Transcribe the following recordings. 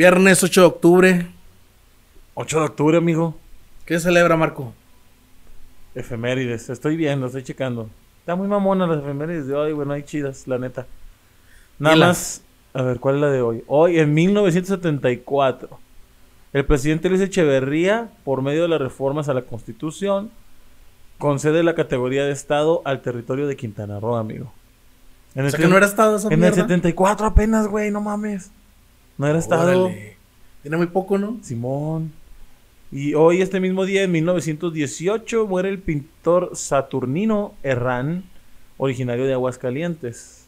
Viernes 8 de octubre. 8 de octubre, amigo. ¿Qué celebra, Marco? Efemérides. Estoy viendo, estoy checando. Está muy mamona las efemérides de hoy, bueno, hay chidas, la neta. Nada ¿Y la- más, a ver, ¿cuál es la de hoy? Hoy, en 1974, el presidente Luis Echeverría, por medio de las reformas a la Constitución, concede la categoría de Estado al territorio de Quintana Roo, amigo. En O el que no era estado esa En el mierda. 74 apenas, güey, no mames. No era Estado. Órale. Tiene muy poco, ¿no? Simón. Y hoy, este mismo día, en 1918, muere el pintor Saturnino Herrán, originario de Aguascalientes.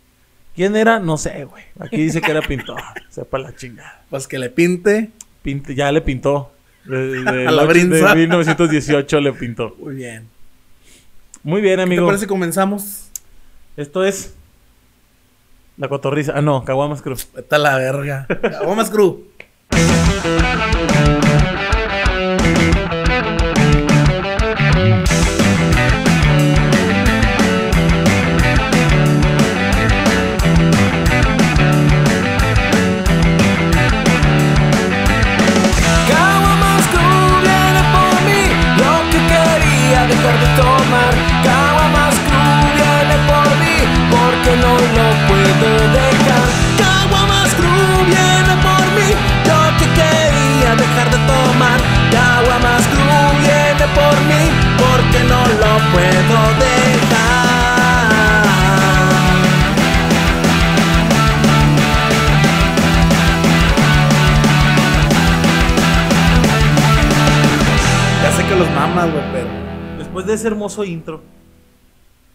¿Quién era? No sé, güey. Aquí dice que era pintor. Sepa la chingada. Pues que le pinte. Pinte- ya le pintó. De, de- A la de brinza. 1918 le pintó. Muy bien. Muy bien, ¿Qué te amigo. parece comenzamos? Esto es... La cotorriza. Ah, no, Caguamas Cruz. Vete a la verga. Vamos, Cru. Por mí, porque no lo puedo dejar. Ya sé que los mamas, güey, pero. Después de ese hermoso intro.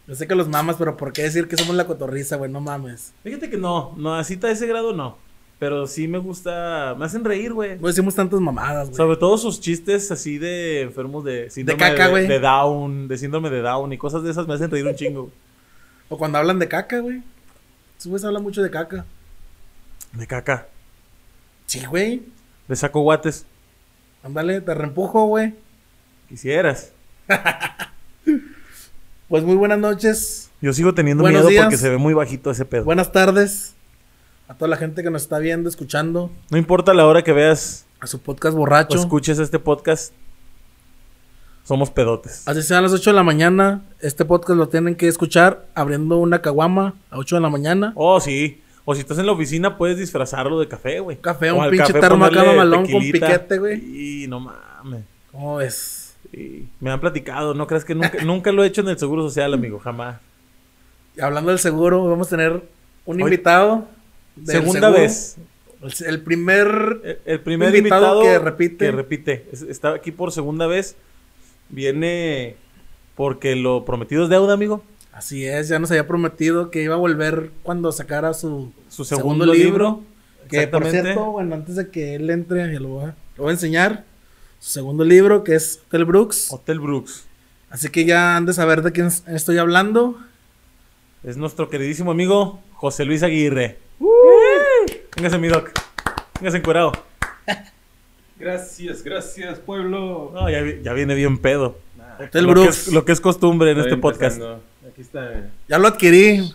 Yo sé que los mamas, pero ¿por qué decir que somos la cotorriza, güey? No mames. Fíjate que no, no, así a ese grado no. Pero sí me gusta, me hacen reír, güey. No decimos tantas mamadas, güey. Sobre todo sus chistes así de enfermos de síndrome caca, de, güey. de Down, de síndrome de Down y cosas de esas me hacen reír un chingo. güey. O cuando hablan de caca, güey. Esos güeyes hablan mucho de caca. De caca, Sí, güey. de saco guates. Ándale, te reempujo, güey. Quisieras. Pues muy buenas noches. Yo sigo teniendo Buenos miedo días. porque se ve muy bajito ese pedo. Buenas tardes. A toda la gente que nos está viendo, escuchando. No importa la hora que veas A su podcast o borracho. escuches este podcast, somos pedotes. Así sean las 8 de la mañana. Este podcast lo tienen que escuchar abriendo una caguama a 8 de la mañana. Oh, sí. O si estás en la oficina, puedes disfrazarlo de café, güey. Café, O un pinche termo acá mamalón con piquete, güey. Y no mames. ¿Cómo ves? Sí, me han platicado, no creas que nunca, nunca lo he hecho en el Seguro Social, amigo, jamás. Y hablando del seguro, vamos a tener un Hoy- invitado. Segunda seguro. vez. El, primer. El, el primer Invitado invitado, que repite. que repite. Es- Está aquí por segunda vez. Viene porque lo prometido es deuda, amigo. Así es, ya nos había prometido que iba a volver cuando sacara su, Su segundo, libro. Que por cierto, bueno, antes de que él entre, ya lo voy a, lo voy a enseñar. Su segundo libro, que es Hotel Brooks. Hotel Brooks. Así que ya han de saber de quién estoy hablando. Es nuestro queridísimo amigo José Luis Aguirre. Véngase, mi doc. Véngase encuerado. Gracias, gracias, pueblo. No, ya, vi- ya viene bien pedo. Hotel lo, que es, lo que es costumbre en Estoy este podcast. empezando. Aquí está. mira. Ya lo adquirí.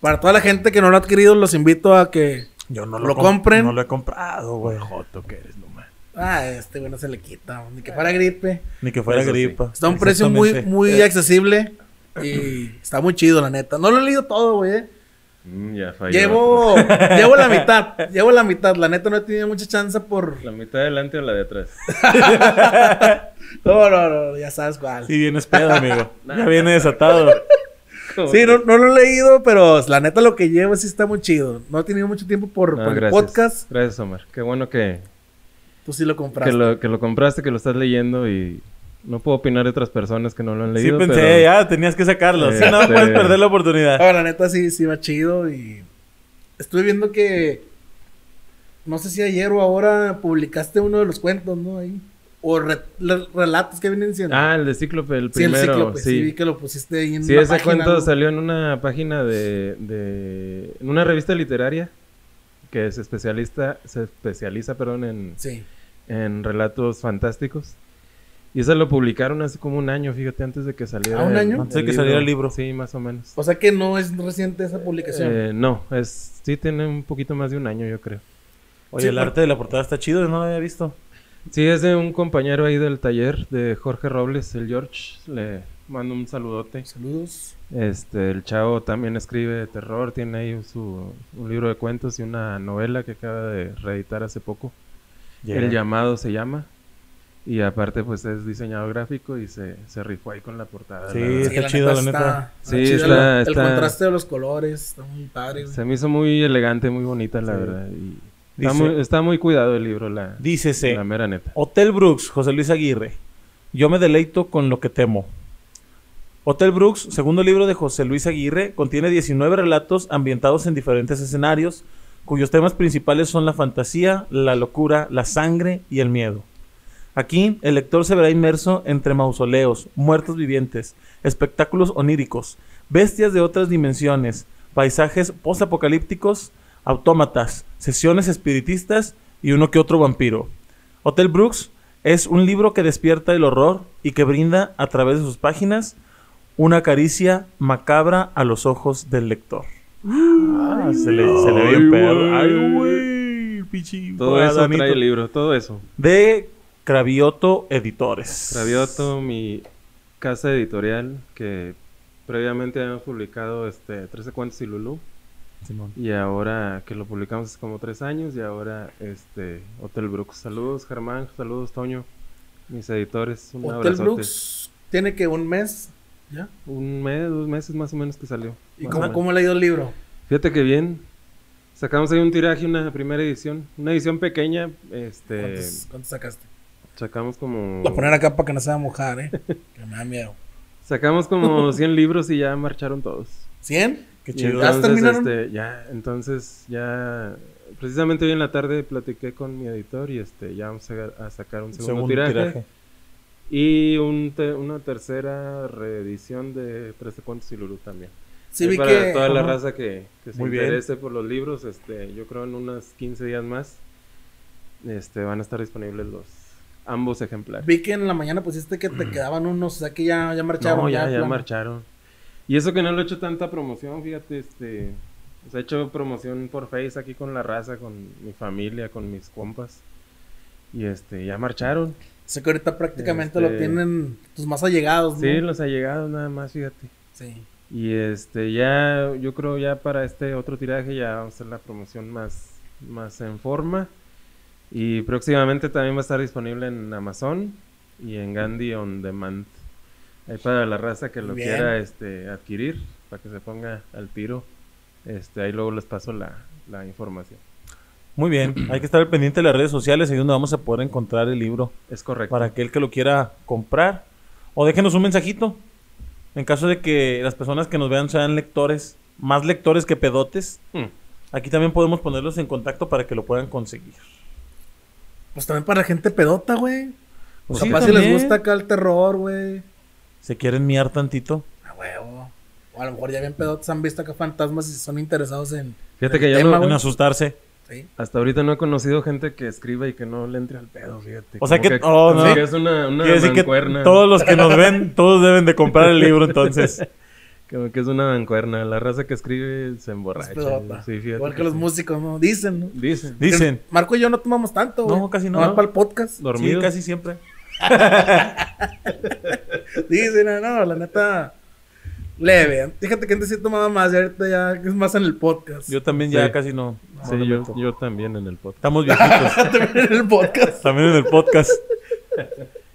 Para toda la gente que no lo ha adquirido, los invito a que. Yo no Lo com- compren. No lo he comprado, güey. Joto que eres, nomás. Ah, este güey no se le quita. Ni que fuera gripe. Ni que fuera Eso sí. gripa. Está a un precio muy, muy accesible. Y está muy chido, la neta. No lo he leído todo, güey. Mm, ya falló. Llevo, llevo la mitad. Llevo la mitad. La neta no he tenido mucha chance por. ¿La mitad adelante o la de atrás? No, no, no. Ya sabes cuál. Sí, vienes pedo, amigo. ya viene desatado. Sí, no, no lo he leído, pero la neta lo que llevo sí está muy chido. No he tenido mucho tiempo por, No, por el podcast. Gracias, Omar. Qué bueno que, Tú sí lo compraste. que, lo, que lo compraste, que lo estás leyendo y no puedo opinar de otras personas que no lo han Sí leído. pensé, pero- ya tenías que sacarlo. Si no, Este- puedes perder la oportunidad. No, la neta sí, sí va chido y estuve viendo que no sé si ayer o ahora publicaste uno de los cuentos, ¿no? Ahí. O re- re- relatos que vienen diciendo. Ah, el de Cíclope, el sí, el primero. cíclope, sí. sí. vi que lo pusiste ahí en Sí, una ese página, cuento ¿no? salió en una página de, de... En una revista literaria que se especialista, se especializa, perdón, en, Sí. en relatos fantásticos. Y ese lo publicaron hace como un año, fíjate, antes de que saliera. ¿Ah, un el- año? Antes de que saliera el libro. Sí, más o menos. O sea que no es reciente esa publicación. Eh, no, es, sí tiene un poquito más de un año, yo creo. Oye, Sí, el arte de la portada está chido, no lo había visto. Sí, es de un compañero ahí del taller de Jorge Robles, el George. Le mando un saludote. Saludos. Este, el chavo también escribe terror, tiene ahí su, un libro de cuentos y una novela que acaba de reeditar hace poco. El llamado se llama. Y aparte, pues es diseñador gráfico y se, se rifó ahí con la portada. Sí, la está chido, la neta. Está, Sí, chido está- el, está- contraste de los colores, está muy padre, güey. Se me hizo muy elegante, muy bonita, la Sí. verdad. Y está, Dice- muy, está muy cuidado el libro, la, Dícese, la mera neta. Hotel Brooks, José Luis Aguirre. Yo me deleito con lo que temo. Hotel Brooks, segundo libro de José Luis Aguirre, contiene 19 relatos ambientados en diferentes escenarios, cuyos temas principales son la fantasía, la locura, la sangre y el miedo. Aquí, el lector se verá inmerso entre mausoleos, muertos vivientes, espectáculos oníricos, bestias de otras dimensiones, paisajes postapocalípticos, autómatas, sesiones espiritistas y uno que otro vampiro. Hotel Brooks es un libro que despierta el horror y que brinda a través de sus páginas una caricia macabra a los ojos del lector. Ah, se le, se le ve bien perro. Ay, güey. Todo eso trae el libro, todo eso. De Cravioto Editores. Travioto, mi casa editorial, que previamente habíamos publicado este 13 cuentos y Lulú. Simón. Y ahora que lo publicamos hace como tres años, y ahora este Hotel Brooks. Saludos Germán, saludos Toño, mis editores. Un Hotel abrazote. Brooks tiene que un mes, ¿ya? Un mes, dos meses más o menos que salió. ¿Y cómo, cómo le ha ido el libro? Fíjate que bien. Sacamos ahí un tiraje, una primera edición. Una edición pequeña. Este. ¿Cuántos, cuántos sacaste? Sacamos como. Voy a poner acá para que no se va a mojar, ¿eh? que me da miedo. Sacamos como 100 libros y ya marcharon todos. ¿100? Qué chido. ¿Ya terminaron? este, ya, entonces ya precisamente hoy en la tarde platiqué con mi editor y este ya vamos a, a sacar un segundo, Segundo tiraje, tiraje. y un te- una tercera reedición de 13 cuentos y Lulu también. Sí, vi para que... toda la raza que, que se Muy bien. interese por los libros, este, yo creo en unos 15 días más este, van a estar disponibles los ambos ejemplares. Vi que en la mañana pusiste que te quedaban unos, o sea que ya, ya marcharon. No, ya, ya plano. marcharon. Y eso que no le he hecho tanta promoción, fíjate, este... sea, he hecho promoción por Face aquí con la raza, con mi familia, con mis compas. Y este, ya marcharon. Sé que ahorita prácticamente Este- lo tienen tus más allegados, ¿no? Sí, los allegados nada más, fíjate. Sí. Y este, ya, yo creo ya para este otro tiraje ya vamos a hacer la promoción más, más en forma. Y próximamente también va a estar disponible en Amazon y en Gandhi On Demand. Ahí para la raza que lo Bien. quiera este, adquirir, para que se ponga al tiro. Este, ahí luego les paso la, la información. Muy bien. Hay que estar al pendiente de las redes sociales ahí donde vamos a poder encontrar el libro. Es correcto. para aquel que lo quiera comprar. O déjenos un mensajito. En caso de que las personas que nos vean sean lectores, más lectores que pedotes, Hmm. aquí también podemos ponerlos en contacto para que lo puedan conseguir. Pues también para gente pedota, güey. Pues O sí, capaz si les gusta acá el terror, güey. Se quieren miar tantito. A huevo. O a lo mejor ya bien pedotas han visto acá fantasmas y son interesados en... Fíjate que ya tema, no-. En asustarse. Sí. Hasta ahorita no he conocido gente que escriba y que no le entre al pedo, fíjate. O sea Como que- oh, no. que es una, una decir que mancuerna. todos los que nos ven, todos deben de comprar el libro entonces. Como que es una mancuerna. La raza que escribe se emborracha. pedota. Sí, fíjate Igual que los sí. músicos, ¿no? Dicen, ¿no? Dicen. Dicen. Marco y yo no tomamos tanto, güey. No, casi no. Nomás para el podcast. Sí, Dormido. casi siempre. Dicen, no, no, la neta... Leve. Fíjate que antes sí tomaba más y ahorita ya es más en el podcast. Yo también ya Sí. casi no. no Sí, yo, yo también en el podcast. Estamos viejitos. También en el podcast. también en el podcast.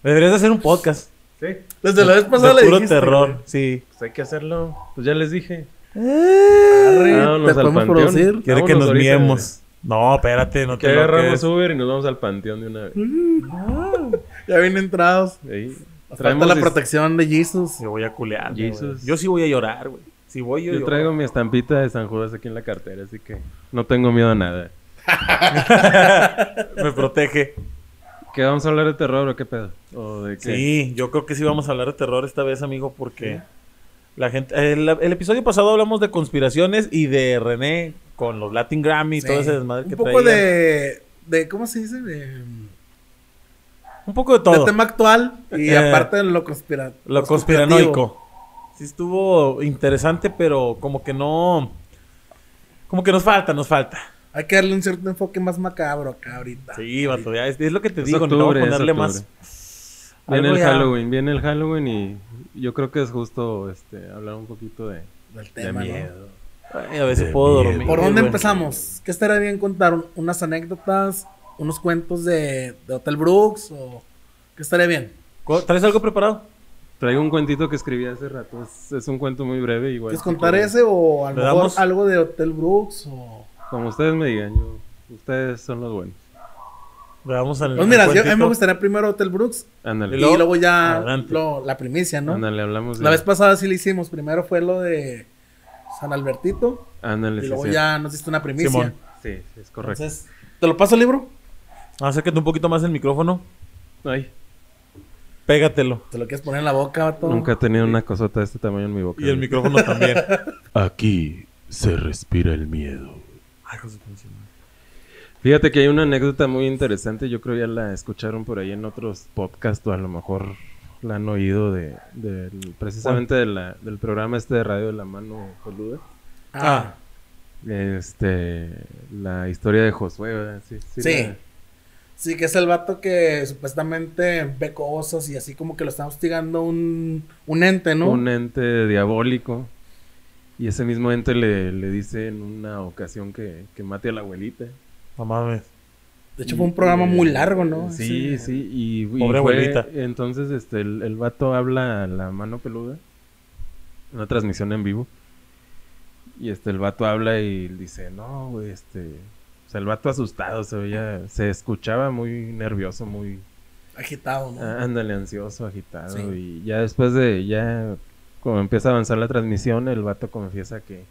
Deberías hacer un podcast. Sí. Desde la vez pasada de le puro dijiste, terror. güey. Sí. Pues hay que hacerlo. Pues ya les dije. Arre, Vámonos te al podemos panteón. producir. Quiere que Vámonos nos ahorita, miemos. No, espérate, no Que te lo agarramos Uber y nos vamos al panteón de una vez. Ya vienen entrados. Ahí. Falta Traemos la es- protección de Jesus. Yo voy a culear. Jesus. Yo sí voy a llorar, güey. Si voy yo, Yo lloro. traigo mi estampita de San Judas aquí en la cartera, así que no tengo miedo a nada. Me protege. ¿Qué vamos a hablar de terror o qué pedo? ¿O de qué? Sí, yo creo que sí vamos a hablar de terror esta vez, amigo, porque la gente. El, el episodio pasado hablamos de conspiraciones y de René con los Latin Grammy y Sí. todo ese desmadre Un que poco traía. de, de. ¿Cómo se dice? De, Un poco de todo. de tema actual y Eh, aparte de lo conspira Lo conspiranoico. Sí estuvo interesante, pero como que no... Como que nos falta, nos falta. Hay que darle un cierto enfoque más macabro acá ahorita. Sí, vato, ya es, es lo que te Es digo, octubre, no ponerle más. Viene el ya- Halloween, viene el Halloween y yo creo que es justo este hablar un poquito de, Del de tema, ¿no? miedo. Ay, a veces puedo dormir. ¿Por dónde empezamos? ¿Qué estaría bien contar? ¿Un- ¿Unas anécdotas? ¿Unos cuentos de, de Hotel Brooks? ¿O qué estaría bien? ¿Cu- ¿Traes algo preparado? Traigo un cuentito que escribí hace rato. Es, es un cuento muy breve, igual. ¿Quieres contar ese o a lo ¿Le mejor damos? algo de Hotel Brooks? O... Como ustedes me digan, yo, ustedes son los buenos. Veamos al. Pues al mira, yo- a mí me gustaría primero Hotel Brooks Ándale. y luego, ya lo- la primicia, ¿no? Ándale, hablamos de. La vez pasada sí lo hicimos. Primero fue lo de San Albertito Ándale, y luego sí. ya nos diste una primicia. Simón. Sí, sí, es correcto. Entonces, ¿te lo paso el libro? Acércate un poquito más el micrófono. Ay, Pégatelo. ¿Te lo quieres poner en la boca, vato? nunca he tenido una cosota de este tamaño en mi boca. Y el micrófono también. Aquí se respira el miedo. De pinche. Fíjate que hay una anécdota muy interesante. Yo creo ya la escucharon por ahí en otros podcasts o a lo mejor la han oído de, precisamente de la- del programa este de radio de la mano peluda. Ah, Este, la historia de Josué, ¿verdad? Sí. Sí. Sí. la- sí, que es el vato que supuestamente ve cosas y así como que lo está hostigando un, un ente, ¿no? Un ente diabólico. Y ese mismo ente le, le dice en una ocasión que, que mate a la abuelita. No mames. De hecho, fue un programa Eh, muy largo, ¿no? Sí, sí. Y, y Pobre fue- abuelita. entonces este, el, el vato habla a la mano peluda. Una transmisión en vivo. Y este, el vato habla y dice, no, güey, este... O sea, el vato asustado, se veía, se escuchaba muy nervioso, muy... Agitado, ¿no? Ah, Ándale, ansioso, agitado. Sí. Y ya después de, ya, como empieza a avanzar la transmisión, el vato confiesa que,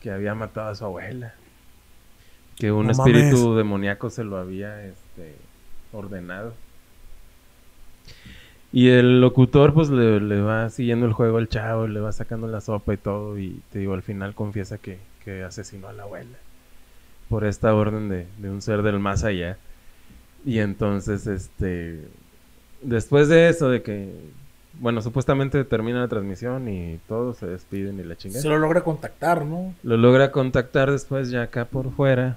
que había matado a su abuela. Que un No espíritu mames. demoníaco se lo había este, ordenado. Y el locutor, pues, le, le va siguiendo el juego al chavo, le va sacando la sopa y todo. Y te digo, al final confiesa que, que asesinó a la abuela. Por esta orden de, de un ser del más allá. Y entonces, este. Después de eso, de que. Bueno, supuestamente termina la transmisión y todos se despiden y la chingada. Se lo logra contactar, ¿no? Lo logra contactar después ya acá por fuera.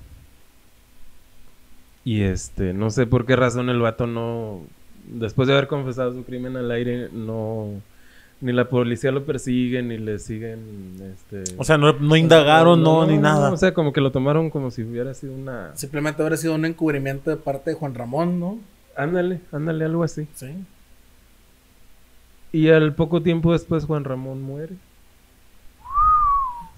Y este, no sé por qué razón el vato no. Después de haber confesado su crimen al aire, no. Ni la policía lo persigue, ni le siguen. Este, O sea, no, no indagaron, no, ni nada. O sea, como que lo tomaron como si hubiera sido una. Simplemente habrá sido un encubrimiento de parte de Juan Ramón, ¿no? Ándale, ándale, algo así. Sí. Y al poco tiempo después Juan Ramón muere.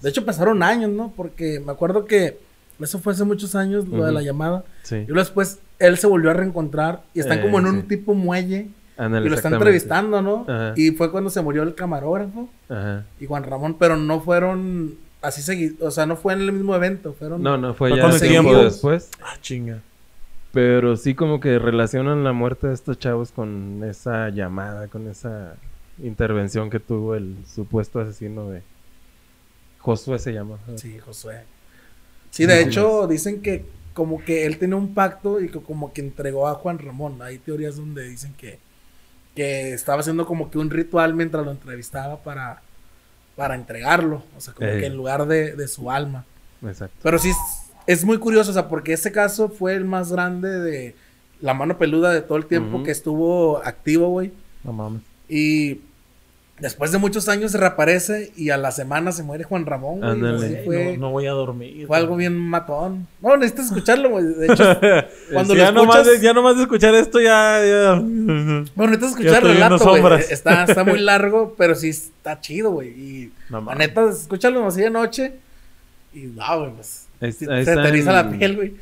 De hecho, pasaron años, ¿no? Porque me acuerdo que eso fue hace muchos años, lo de la llamada. Sí. Y luego después él se volvió a reencontrar y están Eh, como en un tipo muelle y lo están entrevistando, ¿no? Ajá. Y fue cuando se murió el camarógrafo Ajá. y Juan Ramón, pero no fueron así seguidos, o sea, no fue en el mismo evento, fueron... No, no, fue ya tiempo. después. Ah, chinga. Pero sí como que relacionan la muerte de estos chavos con esa llamada, con esa intervención que tuvo el supuesto asesino de Josué se llama. Sí, Josué. Sí, de hecho, dicen que como que él tenía un pacto y que como que entregó a Juan Ramón. Hay teorías donde dicen que, que estaba haciendo como que un ritual mientras lo entrevistaba para, para entregarlo. O sea, como Ey. que en lugar de, de su alma. Exacto. Pero sí, es, es muy curioso, o sea, porque ese caso fue el más grande de la mano peluda de todo el tiempo que estuvo activo, güey. No mames. Y después de muchos años se reaparece y a la semana se muere Juan Ramón, güey. Ándale. Fue, no, no voy a dormir. fue algo bien matón. No, necesitas escucharlo, güey. De hecho, cuando Sí, lo ya, nomás escuchas... de, ya nomás de escuchar esto ya... ya... Bueno, necesitas escuchar el relato, güey. Está, está muy largo, pero sí está chido, güey. Y No la neta, escúchalo así de noche y, wow, güey, pues... Ahí- sí, ahí se te está eriza la en- piel, güey.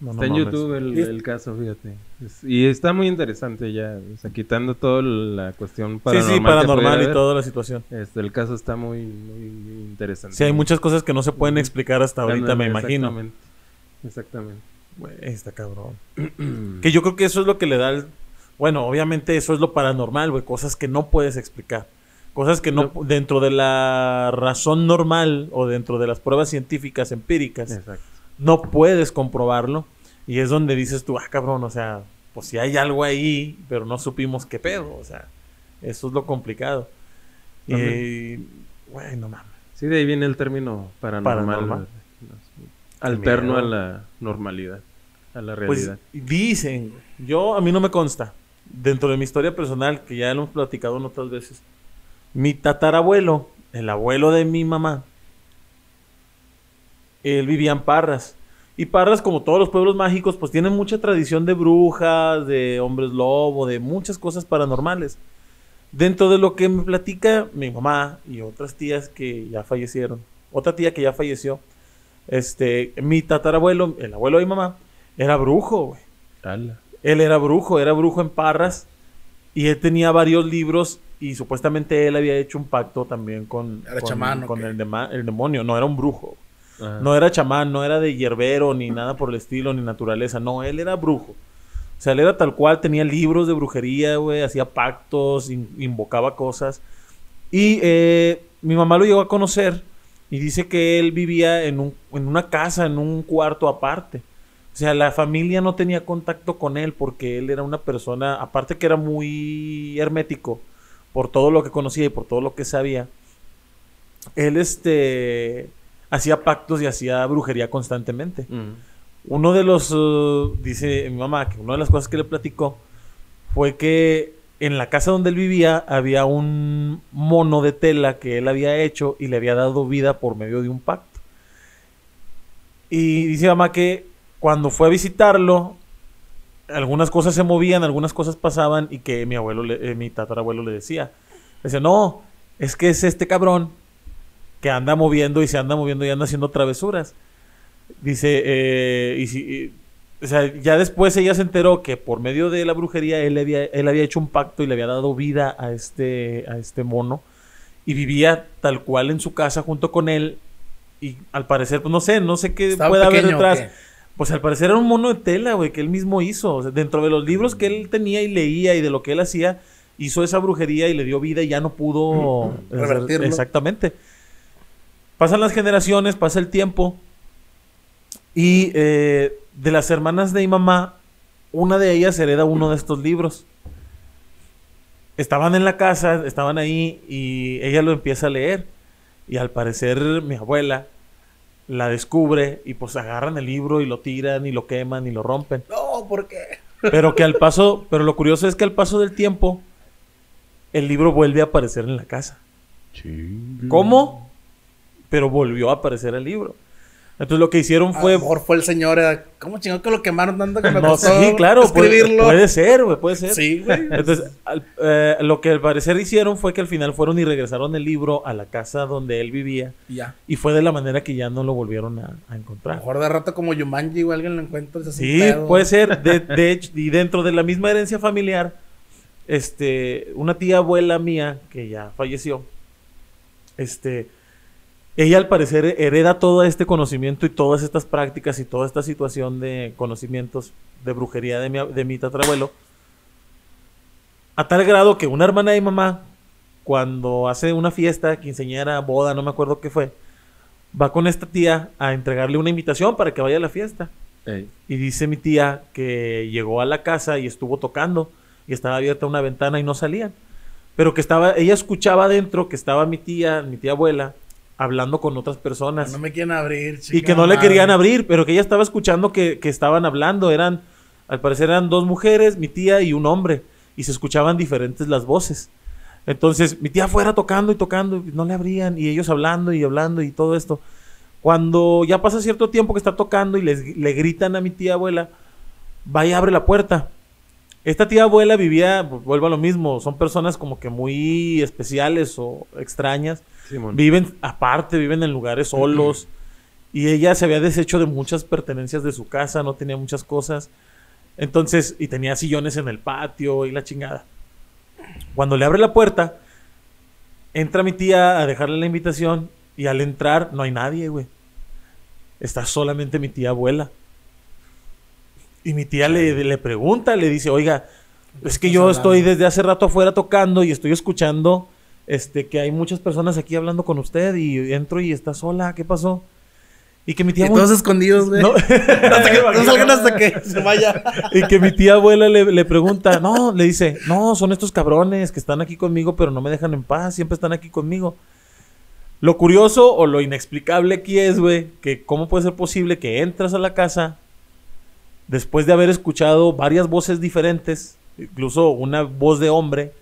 No, no Está en mames. YouTube el, el caso, fíjate. Es- y está muy interesante ya, o sea, quitando toda la cuestión Sí, paranormal. sí, que paranormal y haber, toda la situación. Este, el caso está muy, muy interesante. Sí, hay muchas cosas que no se pueden explicar hasta ahorita, Ándale, me imagino. Exactamente. Exactamente. Güey, está cabrón. que yo creo que eso es lo que le da el... Bueno, obviamente eso es lo paranormal, güey. Cosas que no puedes explicar. Cosas que no... Dentro de la razón normal o dentro de las pruebas científicas empíricas, Exacto. no puedes comprobarlo. Y es donde dices tú, ah, cabrón, o sea, pues si hay algo ahí, pero no supimos qué pedo. O sea, eso es lo complicado. Y... Güey, no mames. Sí, de ahí viene el término paranormal. Paranormal. Alterno a miedo. la normalidad, a la Pues realidad. dicen, yo a mí no me consta, dentro de mi historia personal, que ya lo hemos platicado en otras veces, mi tatarabuelo, el abuelo de mi mamá, él vivía en Parras. Y Parras, como todos los pueblos mágicos, pues tienen mucha tradición de brujas, de hombres lobo, de muchas cosas paranormales. Dentro de lo que me platica mi mamá y otras tías que ya fallecieron, otra tía que ya falleció, este, mi tatarabuelo, el abuelo de mi mamá, era brujo, güey. Él era brujo, era brujo en Parras y él tenía varios libros y supuestamente él había hecho un pacto también con, Era con, chamán, ¿o con qué? el, dema- el demonio, no era un brujo. No era chamán, no era de hierbero, ni nada por el estilo, ni naturaleza. No, él era brujo. O sea, él era tal cual, tenía libros de brujería, güey, hacía pactos, in- invocaba cosas. Y eh, mi mamá lo llegó a conocer y dice que él vivía en, un- en una casa, en un cuarto aparte. O sea, la familia no tenía contacto con él porque él era una persona, aparte que era muy hermético por todo lo que conocía y por todo lo que sabía. Él este hacía pactos y hacía brujería constantemente. Mm. Uno de los, uh, dice mi mamá, que una de las cosas que le platicó fue que en la casa donde él vivía había un mono de tela que él había hecho y le había dado vida por medio de un pacto. Y dice mi mamá que cuando fue a visitarlo, algunas cosas se movían, algunas cosas pasaban y que mi abuelo, le- eh, mi tatarabuelo le decía, le decía, no, es que es este cabrón que anda moviendo y se anda moviendo y anda haciendo travesuras. Dice, eh, y si, y- o sea, ya después ella se enteró que por medio de la brujería él había, él había hecho un pacto y le había dado vida a este, a este mono y vivía tal cual en su casa junto con él y al parecer, pues no sé, no sé qué ¿Estaba puede haber detrás. Pues al parecer era un mono de tela, güey, que él mismo hizo. O sea, dentro de los libros que él tenía y leía y de lo que él hacía, hizo esa brujería y le dio vida y ya no pudo Revertirlo. Exactamente. Pasan las generaciones, pasa el tiempo. Y eh, de las hermanas de mi mamá, una de ellas hereda uno de estos libros. Estaban en la casa, estaban ahí y ella lo empieza a leer. Y al parecer mi abuela la descubre y pues agarran el libro y lo tiran y lo queman y lo rompen. No, ¿por qué? Pero que al paso, pero lo curioso es que al paso del tiempo, el libro vuelve a aparecer en la casa. Chinga. ¿Cómo? Pero volvió a aparecer el libro. Entonces lo que hicieron A fue... lo mejor fue el señor, era, ¿cómo chingó que lo quemaron tanto que me No, costó sí, claro, puede, escribirlo? puede ser, güey, puede ser. Sí, güey. Entonces, al- eh, lo que al parecer hicieron fue que al final fueron y regresaron el libro a la casa donde él vivía. Ya. Y fue de la manera que ya no lo volvieron a, a A encontrar. lo mejor de rato como Yumanji, güey, alguien lo encuentra. Sí, pedo. puede ser. De, de hecho, y dentro de la misma herencia familiar, este, una tía abuela mía, que ya falleció, este, ella al parecer hereda todo este conocimiento y todas estas prácticas y toda esta situación de conocimientos de brujería de mi, de mi tatarabuelo, a tal grado que una hermana de mi mamá, cuando hace una fiesta, quinceañera, boda, no me acuerdo qué fue, va con esta tía a entregarle una invitación para que vaya a la fiesta. Ey. Y dice mi tía que llegó a la casa y estuvo tocando y estaba abierta una ventana y no salían. Pero que estaba, ella escuchaba adentro que estaba mi tía, mi tía abuela, hablando con otras personas. No me quieren abrir, y que no le querían abrir, pero que ella estaba escuchando que, que estaban hablando. Eran, al parecer eran dos mujeres, mi tía y un hombre. Y se escuchaban diferentes las voces. Entonces, mi tía fuera tocando y tocando, y no le abrían, y ellos hablando y hablando y todo esto. Cuando ya pasa cierto tiempo que está tocando y les, le gritan a mi tía abuela, vaya, abre la puerta. Esta tía abuela vivía, vuelvo a lo mismo, son personas como que muy especiales o extrañas. Viven aparte, viven en lugares solos. Y ella se había deshecho de muchas pertenencias de su casa, no tenía muchas cosas. Entonces, y tenía sillones en el patio y la chingada. Cuando le abre la puerta, entra mi tía a dejarle la invitación y al entrar no hay nadie, güey. Está solamente mi tía abuela. Y mi tía le, le pregunta, le dice, oiga, es que yo estoy desde hace rato afuera tocando y estoy escuchando este, que hay muchas personas aquí hablando con usted y entro y está sola, ¿qué pasó? Y que mi tía Y todos escondidos, güey. No. Hasta que- no salgan hasta que se vaya. y que mi tía abuela le, le pregunta, no, le dice, no, son estos cabrones que están aquí conmigo, pero no me dejan en paz, siempre están aquí conmigo. Lo curioso o lo inexplicable aquí es, güey, que cómo puede ser posible que entras a la casa después de haber escuchado varias voces diferentes, incluso una voz de hombre,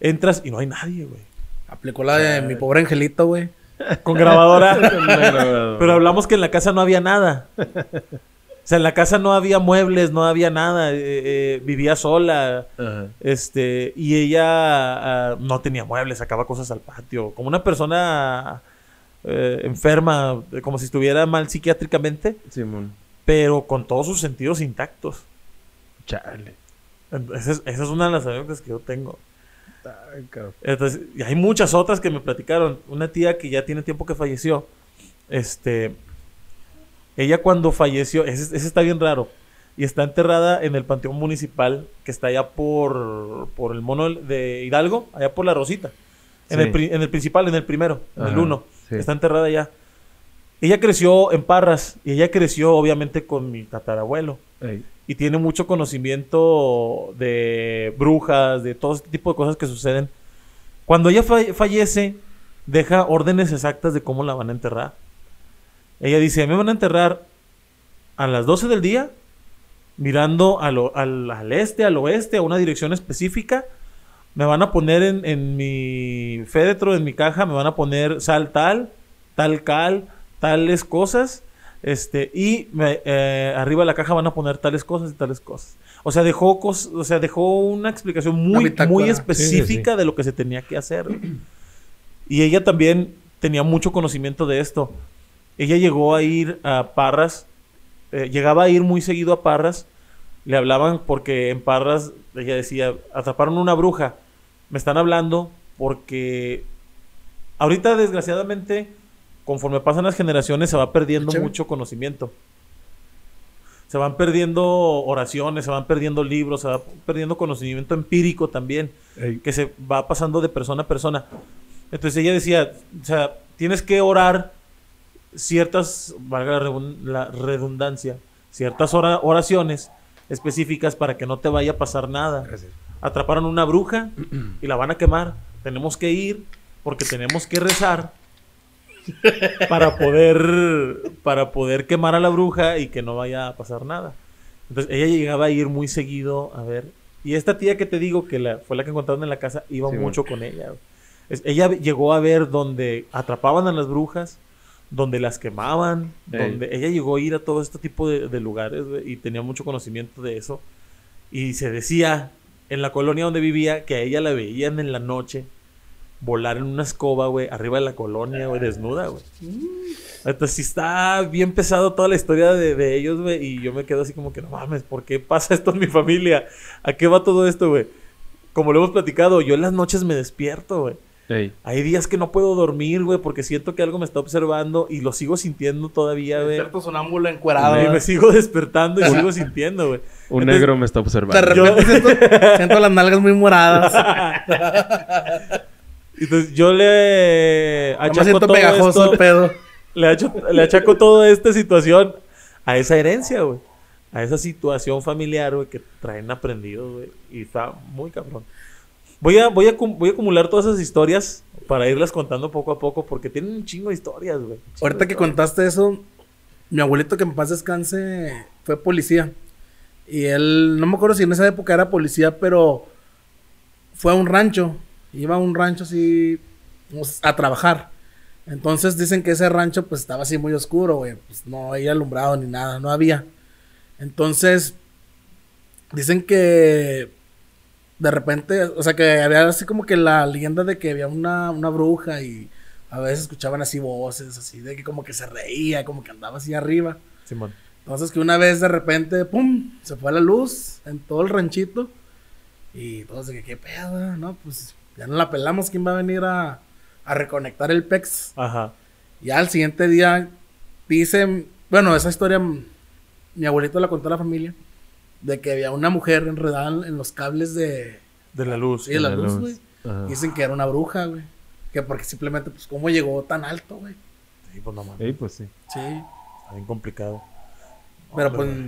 entras y no hay nadie, güey. Aplicó la de mi pobre angelito, güey. Con grabadora. Pero hablamos que en la casa no había nada. O sea, en la casa no había muebles, no había nada. eh, eh, vivía sola. Este, y ella ah, no tenía muebles, sacaba cosas al patio. Como una persona eh, enferma, eh, como si estuviera mal psiquiátricamente, Simón. pero con todos sus sentidos intactos. Chale. Esa es, esa es una de las anécdotas que yo tengo. Entonces, y hay muchas otras que me platicaron. Una tía que ya tiene tiempo que falleció. Este. Ella cuando falleció. Ese, ese está bien raro. Y está enterrada en el panteón municipal que está allá por, por el mono de Hidalgo, allá por la Rosita. En, Sí. el, pri- en el principal, en el primero, en el uno. sí. Está enterrada allá. Ella creció en Parras y ella creció obviamente con mi tatarabuelo Ey. Y tiene mucho conocimiento de brujas, de todo este tipo de cosas que suceden. Cuando ella fa- fallece, deja órdenes exactas de cómo la van a enterrar. Ella dice, me van a enterrar a las 12 del día, mirando a lo- al, al este, al oeste, a una dirección específica. Me van a poner en, en mi féretro, en mi caja, me van a poner sal tal, tal cal, tales cosas. Este, y me- eh, arriba de la caja van a poner tales cosas y tales cosas. O sea, dejó cos- o sea, dejó una explicación muy, muy Sí, sí, específica de lo que se tenía que hacer. Y ella también tenía mucho conocimiento de esto. Ella llegó a ir a Parras, eh, llegaba a ir muy seguido a Parras. Le hablaban porque en Parras, ella decía, atraparon una bruja. Me están hablando porque ahorita, desgraciadamente, conforme pasan las generaciones, se va perdiendo Chévere. mucho conocimiento. Se van perdiendo oraciones, se van perdiendo libros, se va perdiendo conocimiento empírico también Ey. que se va pasando de persona a persona. Entonces ella decía, o sea, tienes que orar ciertas, valga la redun- la redundancia, ciertas ora- oraciones específicas para que no te vaya a pasar nada. Gracias. Atraparon una bruja y la van a quemar. Tenemos que ir porque tenemos que rezar para poder para poder quemar a la bruja y que no vaya a pasar nada. Entonces ella llegaba a ir muy seguido a ver. Y esta tía que te digo que la, fue la que encontraron en la casa iba Sí, mucho con ella. Es- ella llegó a ver donde atrapaban a las brujas, donde las quemaban, Ey. donde ella llegó a ir a todo este tipo de, de lugares y tenía mucho conocimiento de eso. Y se decía en la colonia donde vivía que a ella la veían en la noche volar en una escoba, güey, arriba de la colonia, güey, desnuda, güey. Entonces sí está bien pesado toda la historia de, de ellos, güey, y yo me quedo así como que no mames, ¿por qué pasa esto en mi familia? ¿A qué va todo esto, güey? Como lo hemos platicado, yo en las noches me despierto, güey. Ey. Hay días que no puedo dormir, güey, porque siento que algo me está observando y lo sigo sintiendo todavía, güey. Cierto sonámbulo encuerado. Y me sigo despertando y sigo sintiendo, güey. Un Entonces- negro me está De observando. repente siento, siento las nalgas muy moradas. Entonces yo le achaco todo pegajoso esto- el pedo. le, acho- le achaco toda esta situación a esa herencia, güey. A esa situación familiar, güey, que traen aprendido, güey. Y está muy cabrón. Voy a, voy, a, voy a acumular todas esas historias para irlas contando poco a poco porque tienen un chingo de historias, güey. Ahorita que historias. contaste eso, mi abuelito que en paz descanse fue policía. Y él, no me acuerdo si en esa época era policía, pero fue a un rancho. Iba a un rancho así pues, a trabajar. Entonces dicen que ese rancho pues estaba así muy oscuro, güey. Pues no había alumbrado ni nada, no había. Entonces, dicen que de repente, o sea que había así como que la leyenda de que había una, una bruja y a veces escuchaban así voces, así de que como que se reía, como que andaba así arriba. Simón. Entonces que una vez de repente, ¡pum! Se fue la luz en todo el ranchito. Y todos de que, ¿qué pedo? No, pues ya no la pelamos. ¿Quién va a venir a, a reconectar el PEX? Ajá. Ya al siguiente día dicen, bueno, esa historia mi abuelito la contó a la familia, de que había una mujer enredada en, en los cables de, De la luz. sí, de la la luz, güey. Dicen que era una bruja, güey. Que porque simplemente, pues, ¿cómo llegó tan alto, güey? Sí, pues no mames. Ey, pues sí. Sí. Está bien complicado. Pero Hombre, pues,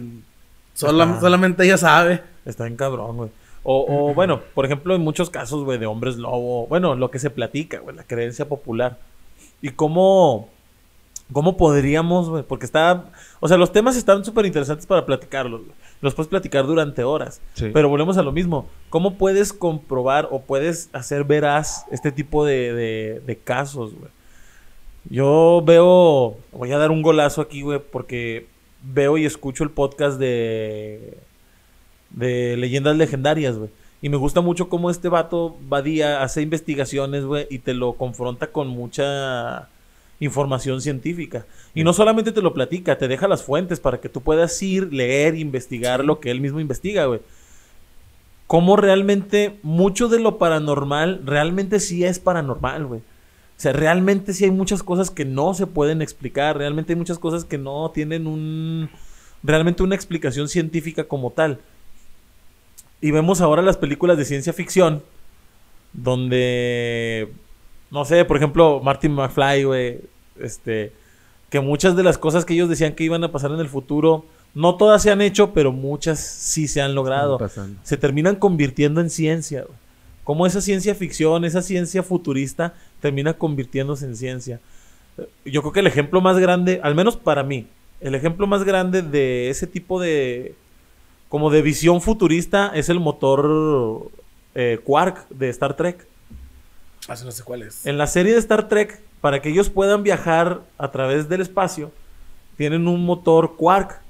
sola- solamente ella sabe. Está bien cabrón, güey. O, o, bueno, por ejemplo, en muchos casos, güey, de hombres lobo. Bueno, lo que se platica, güey, la creencia popular. y cómo, cómo podríamos, güey, porque está, o sea, los temas están súper interesantes para platicarlos, los puedes platicar durante horas, Sí. pero volvemos a lo mismo, ¿cómo puedes comprobar o puedes hacer veraz este tipo de, de- de casos, güey? Yo veo, voy a dar un golazo aquí, güey, porque veo y escucho el podcast de, de leyendas legendarias, güey. Y me gusta mucho cómo este vato Badía hace investigaciones, güey, y te lo confronta con mucha información científica. Y no solamente te lo platica, te deja las fuentes para que tú puedas ir, leer, investigar lo que él mismo investiga, güey. Cómo realmente mucho de lo paranormal realmente sí es paranormal, güey. O sea, realmente sí hay muchas cosas que no se pueden explicar, realmente hay muchas cosas que no tienen un realmente una explicación científica como tal. Y vemos ahora las películas de ciencia ficción donde no sé, por ejemplo, Martin McFly, güey, este que muchas de las cosas que ellos decían que iban a pasar en el futuro no todas se han hecho, pero muchas sí se han logrado se terminan convirtiendo en ciencia. Como esa ciencia ficción, esa ciencia futurista, termina convirtiéndose en ciencia. Eh, Yo creo que el ejemplo más grande, al menos para mí, el ejemplo más grande de ese tipo de, como de visión futurista, es el motor eh, Quark de Star Trek. Así no sé cuál es. En la serie de Star Trek, para que ellos puedan viajar a través del espacio, tienen un motor Quark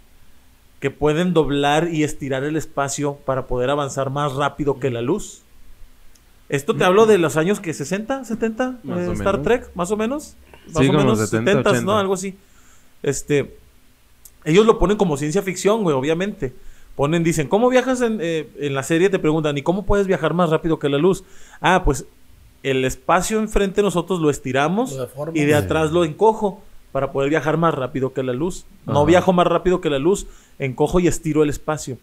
que pueden doblar y estirar el espacio para poder avanzar más rápido que la luz. Esto te hablo de los años que 60, 70, Más eh, Star menos. Trek, más o menos. Más Sí, o como menos 70, 70, 80. ¿no? Algo así. Este, ellos lo ponen como ciencia ficción, güey, obviamente. Ponen, dicen, ¿cómo viajas en, eh, en la serie? Te preguntan, ¿y cómo puedes viajar más rápido que la luz? Ah, pues el espacio enfrente de nosotros lo estiramos Lo y de atrás lo encojo para poder viajar más rápido que la luz. No viajo más rápido que la luz, encojo y estiro el espacio.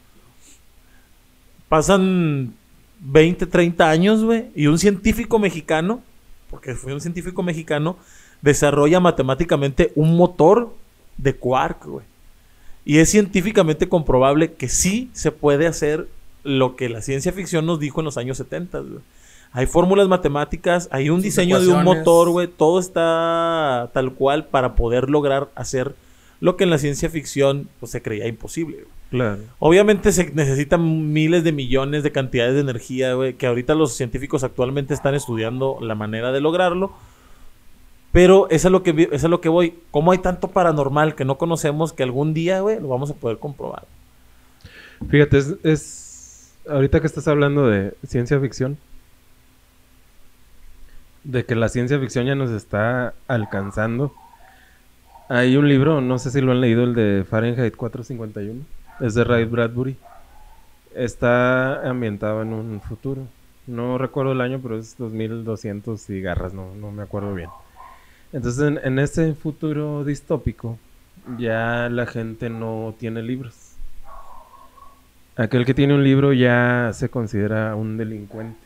Pasan 20, 30 años, güey, y un científico mexicano, porque fue un científico mexicano, desarrolla matemáticamente un motor de quark, güey. Y es científicamente comprobable que sí se puede hacer lo que la ciencia ficción nos dijo en los años 70, güey. Hay fórmulas matemáticas, hay un diseño de un motor, güey. Todo está tal cual para poder lograr hacer lo que en la ciencia ficción pues, se creía imposible. güey. Claro. Obviamente se necesitan miles de millones de cantidades de energía, güey, que ahorita los científicos actualmente están estudiando la manera de lograrlo. Pero eso es lo que, eso es lo que voy. ¿Cómo hay tanto paranormal que no conocemos que algún día, güey, lo vamos a poder comprobar? Fíjate, es, es- ahorita que estás hablando de ciencia ficción, de que la ciencia ficción ya nos está alcanzando. Hay un libro, no sé si lo han leído, el de Fahrenheit 451, es de Ray Bradbury. Está ambientado en un futuro. No recuerdo el año, pero es 2200 y garras, no, no me acuerdo bien. Entonces, en, en ese futuro distópico, ya la gente no tiene libros. Aquel que tiene un libro ya se considera un delincuente.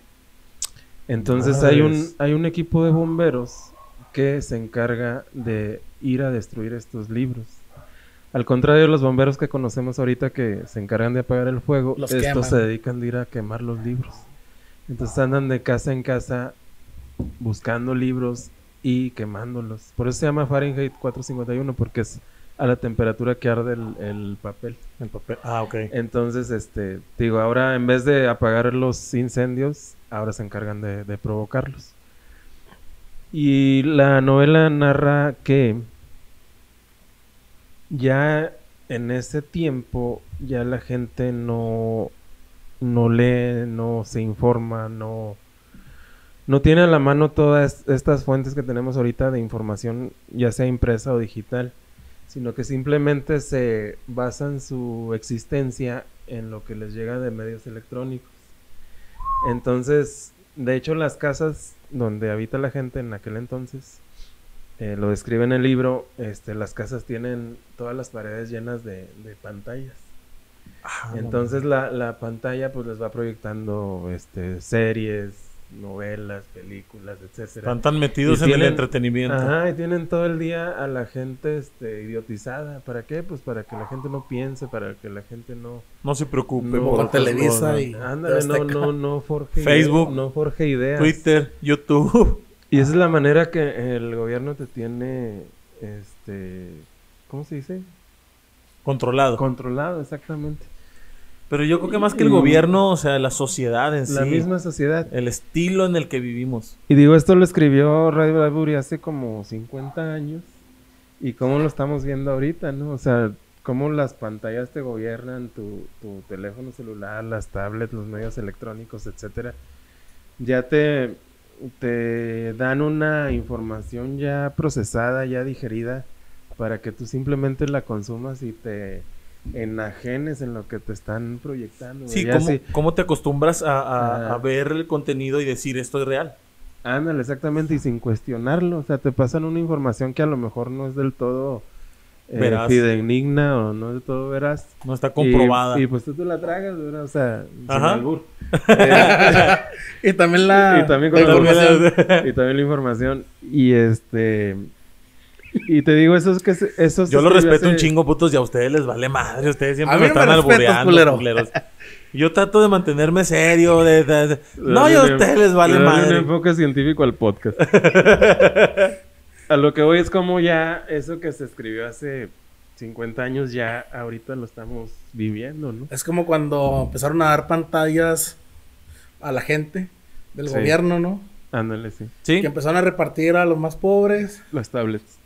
Entonces hay un, hay un equipo de bomberos que se encarga de ir a destruir estos libros. Al contrario de los bomberos que conocemos ahorita que se encargan de apagar el fuego, Los estos queman. se dedican de ir a quemar los libros. Entonces andan de casa en casa buscando libros y quemándolos. Por eso se llama Fahrenheit 451 porque es a la temperatura que arde el, el papel. El papel. Ah, ok. Entonces, este, digo, ahora en vez de apagar los incendios, ahora se encargan de, de provocarlos. Y la novela narra que ya en ese tiempo ya la gente no, no lee, no se informa, no, no tiene a la mano todas estas fuentes que tenemos ahorita de información, ya sea impresa o digital sino que simplemente se basan su existencia en lo que les llega de medios electrónicos. Entonces, de hecho, las casas donde habita la gente en aquel entonces, eh, lo describe en el libro, este, las casas tienen todas las paredes llenas de, de pantallas. Ah, Entonces la, la pantalla pues les va proyectando este, series, novelas, películas, etcétera. Están tan metidos Y en el tienen- entretenimiento. Ajá, y tienen todo el día a la gente este, idiotizada. ¿Para qué? Pues para que la gente no piense, para que la gente no... No se preocupe. no- por Televisa cosas. y- Ándale, no, no, no forje Facebook, ideas, no forje ideas. Twitter, YouTube. Y esa es la manera que el gobierno te tiene, este, ¿cómo se dice? Controlado. Controlado, exactamente. Pero yo creo que más que el gobierno, o sea, la sociedad en La sí. misma sociedad. El estilo en el que vivimos. Y digo, esto lo escribió Ray Bradbury hace como 50 años. Y cómo lo estamos viendo ahorita, ¿no? O sea, cómo las pantallas te gobiernan, tu, tu teléfono celular, las tablets, los medios electrónicos, etcétera. Ya te, te dan una información ya procesada, ya digerida, para que tú simplemente la consumas y te enajenes en lo que te están proyectando. Sí, ¿cómo, cómo te acostumbras a, a- Ah. a ver el contenido y decir esto es real? Ándale, exactamente, y sin cuestionarlo. O sea, te pasan una información que a lo mejor no es del todo eh, fidedigna o no es del todo veraz. No está comprobada. Y, pues tú te la tragas, ¿verdad? O sea, sin Ajá. albur. Eh, Y también la. y también con la la información. información. y también la información. Y este. Y te digo, eso es que. se- Eso se Yo lo respeto un chingo, putos, y a ustedes les vale madre. Ustedes siempre A me mí me están albureando, culero. culeros. Yo trato de mantenerme serio. De, de- de- No, yo a ustedes les vale darle un madre. enfoque científico al podcast. a lo que voy es como ya eso que se escribió hace 50 años, ya ahorita lo estamos viviendo, ¿no? Es como cuando empezaron a dar pantallas a la gente del Sí. gobierno, ¿no? Ándale, sí. Sí, Que empezaron a repartir a los más pobres. Las tablets.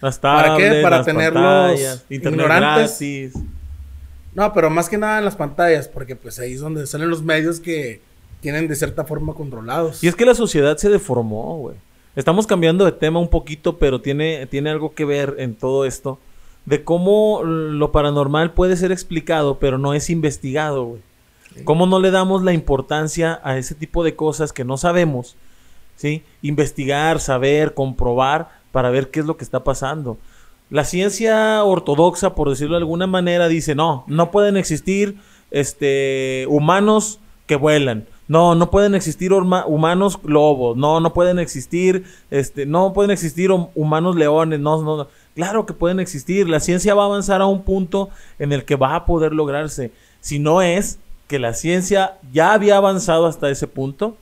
Las ¿Para qué? Para las tenerlos ignorantes. gratis. No, pero más que nada en las pantallas, porque pues ahí es donde salen los medios que tienen de cierta forma controlados. Y es que la sociedad se deformó, güey. Estamos cambiando de tema un poquito, pero tiene, tiene algo que ver en todo esto. De cómo lo paranormal puede ser explicado, pero no es investigado, güey. Cómo no le damos la importancia a ese tipo de cosas que no sabemos, ¿sí? Investigar, saber, comprobar para ver qué es lo que está pasando. La ciencia ortodoxa, por decirlo de alguna manera, dice, no, no pueden existir este, humanos que vuelan. No, no pueden existir humanos lobos. No, no pueden existir, este, no pueden existir hum- humanos leones. No, no, no. Claro que pueden existir. La ciencia va a avanzar a un punto en el que va a poder lograrse. Si no es que la ciencia ya había avanzado hasta ese punto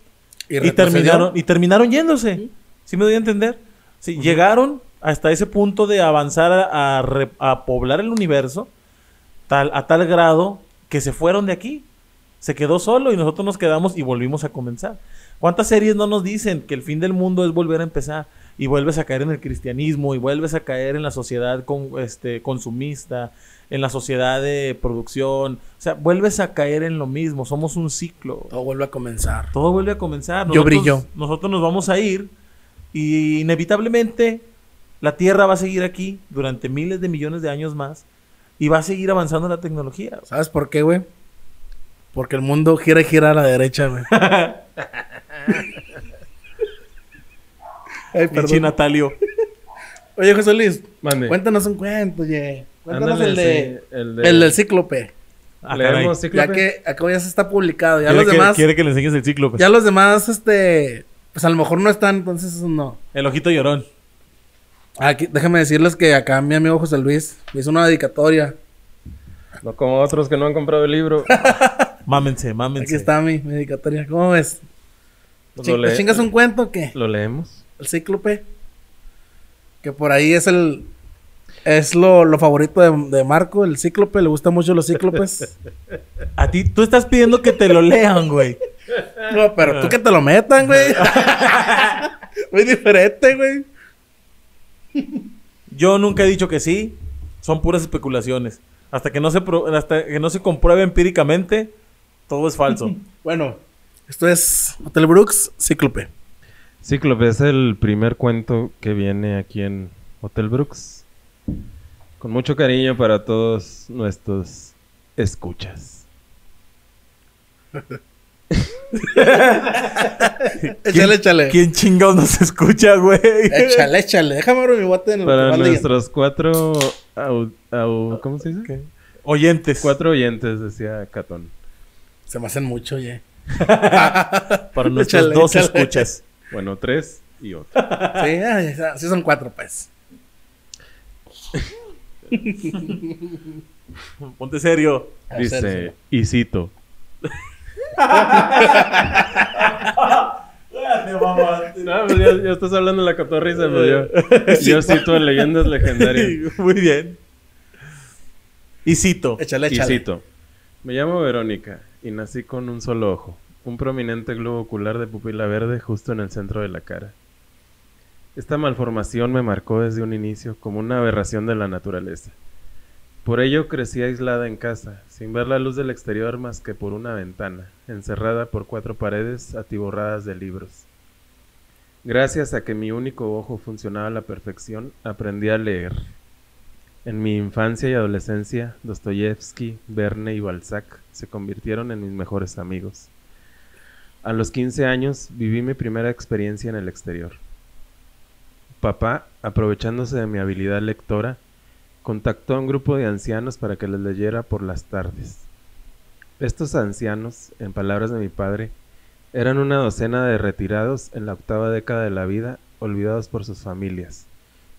y, terminaron y terminaron yéndose. ¿Sí me doy a entender? Sí, llegaron hasta ese punto de avanzar a, a re- a poblar el universo tal, a tal grado que se fueron de aquí. Se quedó solo y nosotros nos quedamos y volvimos a comenzar. ¿Cuántas series no nos dicen que el fin del mundo es volver a empezar? Y vuelves a caer en el cristianismo y vuelves a caer en la sociedad con, este, consumista, en la sociedad de producción. O sea, vuelves a caer en lo mismo. Somos un ciclo. Todo vuelve a comenzar. Todo vuelve a comenzar. Yo brillo. Nosotros nos vamos a ir y inevitablemente la Tierra va a seguir aquí durante miles de millones de años más y va a seguir avanzando la tecnología. ¿Sabes por qué, güey? Porque el mundo gira y gira a la derecha, güey. Ay, Pinche perdón. Natalio. Oye, José Luis, Mande. cuéntanos un cuento, oye. Cuéntanos Ándale, el de... sí, el de- El del cíclope. Ah. Leemos Ya Cíclope. que acá ya se está publicado. Ya quiere, los que, demás... quiere que le enseñes el ciclo. pues. Ya los demás, este... Pues a lo mejor no están, entonces eso no. El ojito llorón. Aquí, déjame decirles que acá mi amigo José Luis me hizo una dedicatoria. No como otros que no han comprado el libro. Mámense, mámense. Aquí está mi mi dedicatoria. ¿Cómo ves? Pues ¿te chingas un cuento o qué? lo leemos. El cíclope. Que por ahí es el. Es lo, lo favorito de, de Marco, el cíclope. Le gustan mucho los cíclopes. A ti, tú estás pidiendo que te lo lean, güey. No, pero tú que te lo metan, güey. Muy diferente, güey. Yo nunca he dicho que sí. Son puras especulaciones. Hasta que no se, pro- hasta que no se compruebe empíricamente, todo es falso. Bueno, esto es Hotel Brooks, cíclope. Cíclope es el primer cuento que viene aquí en Hotel Brooks. Con mucho cariño para todos nuestros escuchas. Échale, échale. ¿Quién chingados nos escucha, güey? Échale, échale. Déjame abrir mi bote en el Para nuestros cuatro... au- au- ¿Cómo se dice? ¿Qué? Oyentes. Cuatro oyentes, decía Catón. Se me hacen mucho, oye. Para nuestros Échale, dos échale. escuchas. Bueno, tres y otro. Sí, ya, sí son cuatro, pues. Ponte serio. Dice, y cito. No, pues ya, ya estás hablando de la cotorriza, pero yo, yo cito en leyendas legendarias. Muy bien. Y cito. Échale, Y échale. cito. Me llamo Verónica y nací con un solo ojo, un prominente globo ocular de pupila verde justo en el centro de la cara. Esta malformación me marcó desde un inicio como una aberración de la naturaleza. Por ello crecí aislada en casa, sin ver la luz del exterior más que por una ventana, encerrada por cuatro paredes atiborradas de libros. Gracias a que mi único ojo funcionaba a la perfección, aprendí a leer. En mi infancia y adolescencia, Dostoyevsky, Verne y Balzac se convirtieron en mis mejores amigos. A los 15 años viví mi primera experiencia en el exterior. Papá, aprovechándose de mi habilidad lectora, contactó a un grupo de ancianos para que les leyera por las tardes. Estos ancianos, en palabras de mi padre, eran una docena de retirados en la octava década de la vida, olvidados por sus familias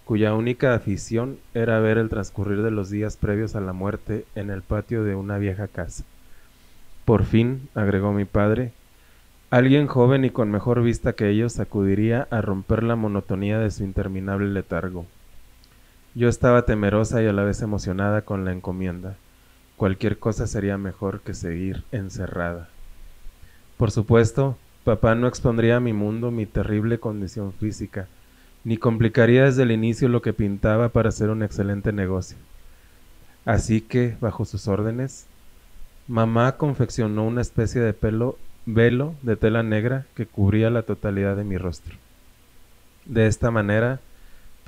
cuya única afición era ver el transcurrir de los días previos a la muerte en el patio de una vieja casa. Por fin, agregó mi padre, alguien joven y con mejor vista que ellos acudiría a romper la monotonía de su interminable letargo. Yo estaba temerosa y a la vez emocionada con la encomienda. Cualquier cosa sería mejor que seguir encerrada. Por supuesto, papá no expondría a mi mundo mi terrible condición física, ni complicaría desde el inicio lo que pintaba para hacer un excelente negocio. Así que, bajo sus órdenes, mamá confeccionó una especie de pelo, velo de tela negra que cubría la totalidad de mi rostro. De esta manera,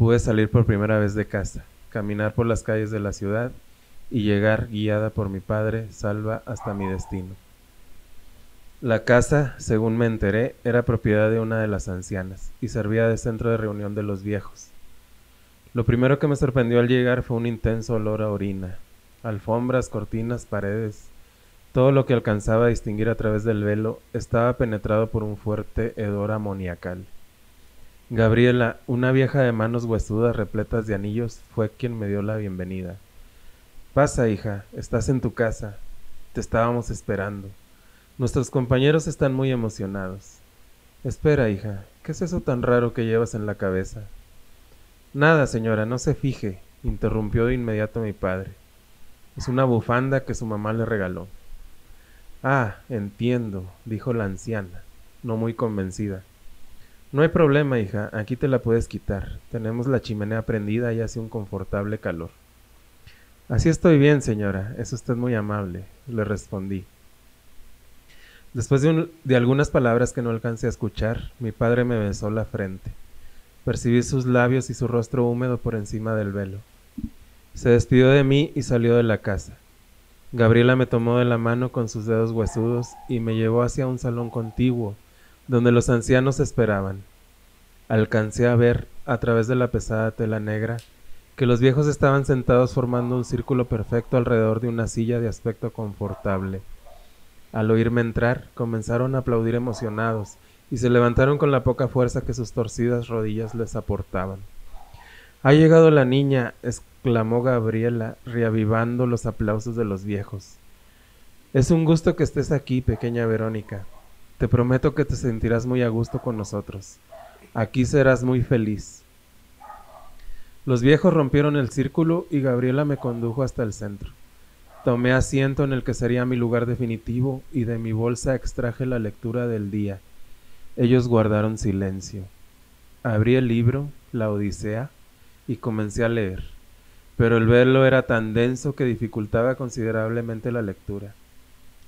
pude salir por primera vez de casa, caminar por las calles de la ciudad y llegar guiada por mi padre, salva hasta mi destino. La casa, según me enteré, era propiedad de una de las ancianas y servía de centro de reunión de los viejos. Lo primero que me sorprendió al llegar fue un intenso olor a orina, alfombras, cortinas, paredes. Todo lo que alcanzaba a distinguir a través del velo estaba penetrado por un fuerte hedor amoniacal. Gabriela, una vieja de manos huesudas repletas de anillos, fue quien me dio la bienvenida. Pasa, hija, estás en tu casa. Te estábamos esperando. Nuestros compañeros están muy emocionados. Espera, hija, ¿qué es eso tan raro que llevas en la cabeza? Nada, señora, no se fije, interrumpió de inmediato mi padre. Es una bufanda que su mamá le regaló. Ah, entiendo, dijo la anciana, no muy convencida. No hay problema, hija, aquí te la puedes quitar. Tenemos la chimenea prendida y hace un confortable calor. Así estoy bien, señora, es usted muy amable, le respondí. Después de, de algunas palabras que no alcancé a escuchar, mi padre me besó la frente. Percibí sus labios y su rostro húmedo por encima del velo. Se despidió de mí y salió de la casa. Gabriela me tomó de la mano con sus dedos huesudos y me llevó hacia un salón contiguo, donde los ancianos esperaban. Alcancé a ver, a través de la pesada tela negra, que los viejos estaban sentados formando un círculo perfecto alrededor de una silla de aspecto confortable. Al oírme entrar, comenzaron a aplaudir emocionados y se levantaron con la poca fuerza que sus torcidas rodillas les aportaban. Ha llegado la niña, exclamó Gabriela, reavivando los aplausos de los viejos. Es un gusto que estés aquí, pequeña Verónica. Te prometo que te sentirás muy a gusto con nosotros. Aquí serás muy feliz. Los viejos rompieron el círculo y Gabriela me condujo hasta el centro. Tomé asiento en el que sería mi lugar definitivo y de mi bolsa extraje la lectura del día. Ellos guardaron silencio. Abrí el libro, La Odisea, y comencé a leer, pero el velo era tan denso que dificultaba considerablemente la lectura.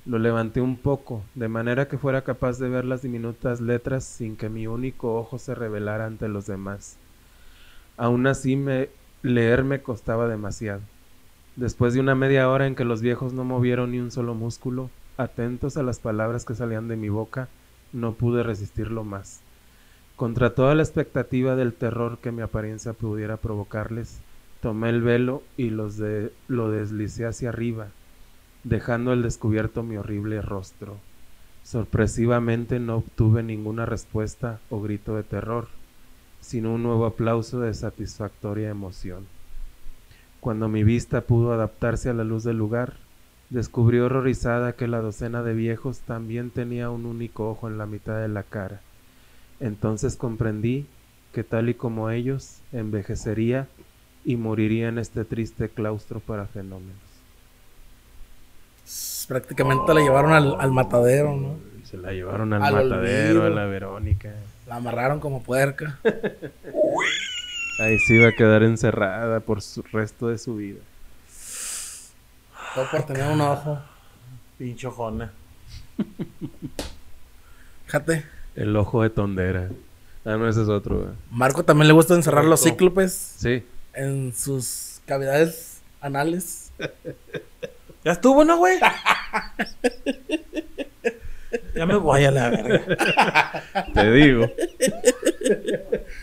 Lo levanté un poco, de manera que fuera capaz de ver las diminutas letras sin que mi único ojo se revelara ante los demás. Aún así me leer me costaba demasiado. Después de una media hora en que los viejos no movieron ni un solo músculo, atentos a las palabras que salían de mi boca, no pude resistirlo más. Contra toda la expectativa del terror que mi apariencia pudiera provocarles, tomé el velo y los lo deslicé hacia arriba, dejando al descubierto mi horrible rostro. Sorpresivamente no obtuve ninguna respuesta o grito de terror, sino un nuevo aplauso de satisfactoria emoción. Cuando mi vista pudo adaptarse a la luz del lugar, descubrí horrorizada que la docena de viejos también tenía un único ojo en la mitad de la cara, Entonces comprendí que tal y como ellos, envejecería y moriría en este triste claustro para fenómenos. Prácticamente la llevaron al, al matadero, ¿no? Se la llevaron al, Al matadero, olvido. a la Verónica. La amarraron como puerca. Ahí se iba a quedar encerrada por su resto de su vida. Todo por tener un ojo. Pincho jona. Fíjate. El ojo de tondera. Ah, no, ese es otro. güey. Marco también le gusta encerrar los cíclopes Sí. en sus cavidades anales. ¿Ya estuvo, no, güey? ya me voy a la verga. Te digo.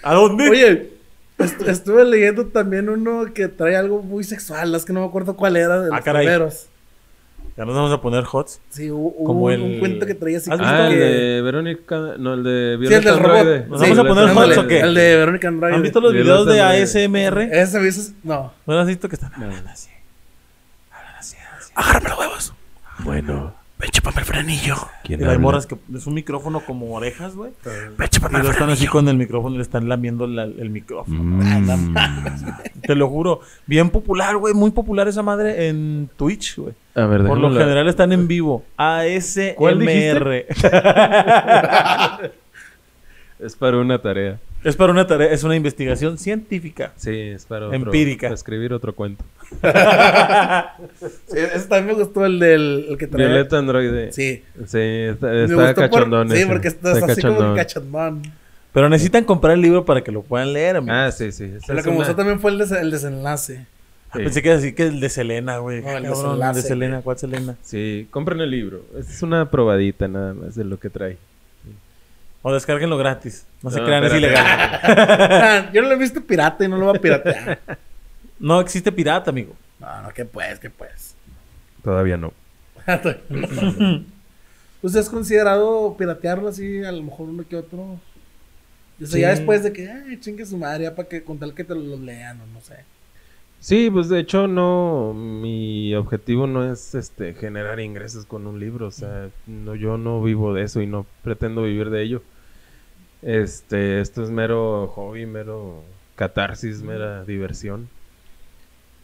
¿A dónde? Oye, est- estuve leyendo también uno que trae algo muy sexual, es que no me acuerdo cuál era de Ah, los caray. primeros. Ya nos vamos a poner hots. Sí, hubo, Como un, el- un cuento que traía así ¿Has como Ah, el que- de Verónica. No, el de Sí, el Violeta del robot. ¿Nos Sí, vamos a poner hots o qué? El de Verónica Andrade. ¿Han visto los Violeta videos de. ASMR? Ese No. ¿No has visto que están No. hablando así? Agárrame los huevos. Bueno, Ven, chúpame el frenillo. Y ¿quién hay habla? morras que es un micrófono como orejas, güey. Ven, Y chúpame el lo están así frenillo. con el micrófono y le están lamiendo la- el micrófono. Mm, Te lo juro. Bien popular, güey. Muy popular esa madre en Twitch, güey. A ver, Por lo general están en vivo. ASMR. ¿Cuál dijiste? Es para una tarea. Es para una tarea, es una investigación científica. Sí, es para otro, Empírica. para escribir otro cuento. Sí, ese también me gustó el del el que traía. Violeta Androide. Sí. Sí, está, Me está gustó por- cachondón. Sí, porque está, está así como cachondón. que cachondón. Pero necesitan comprar el libro para que lo puedan leer, amigo. Ah, sí, sí. es que me una- gustó también fue el, des- el desenlace. Ah, sí. Pensé que así que el de Selena, güey. No, el de Cabrón, Desenlace, de Selena. ¿cuál Selena? Sí, compren el libro. Es una probadita nada más de lo que trae. O descárguenlo gratis. No se No, crean, es ilegal. Yo no lo he visto pirata y no lo voy a piratear. No existe pirata, amigo. No, no, que pues, que pues. Todavía no. ¿Usted has considerado piratearlo así, a lo mejor uno que otro? O sea, ya después de que, ay, chingue su madre, ya para que con tal que te lo lean o no sé. Sí, pues de hecho no, mi objetivo no es este generar ingresos con un libro, o sea, no, yo no vivo de eso y no pretendo vivir de ello. Este, esto es mero hobby, mero catarsis, mera diversión.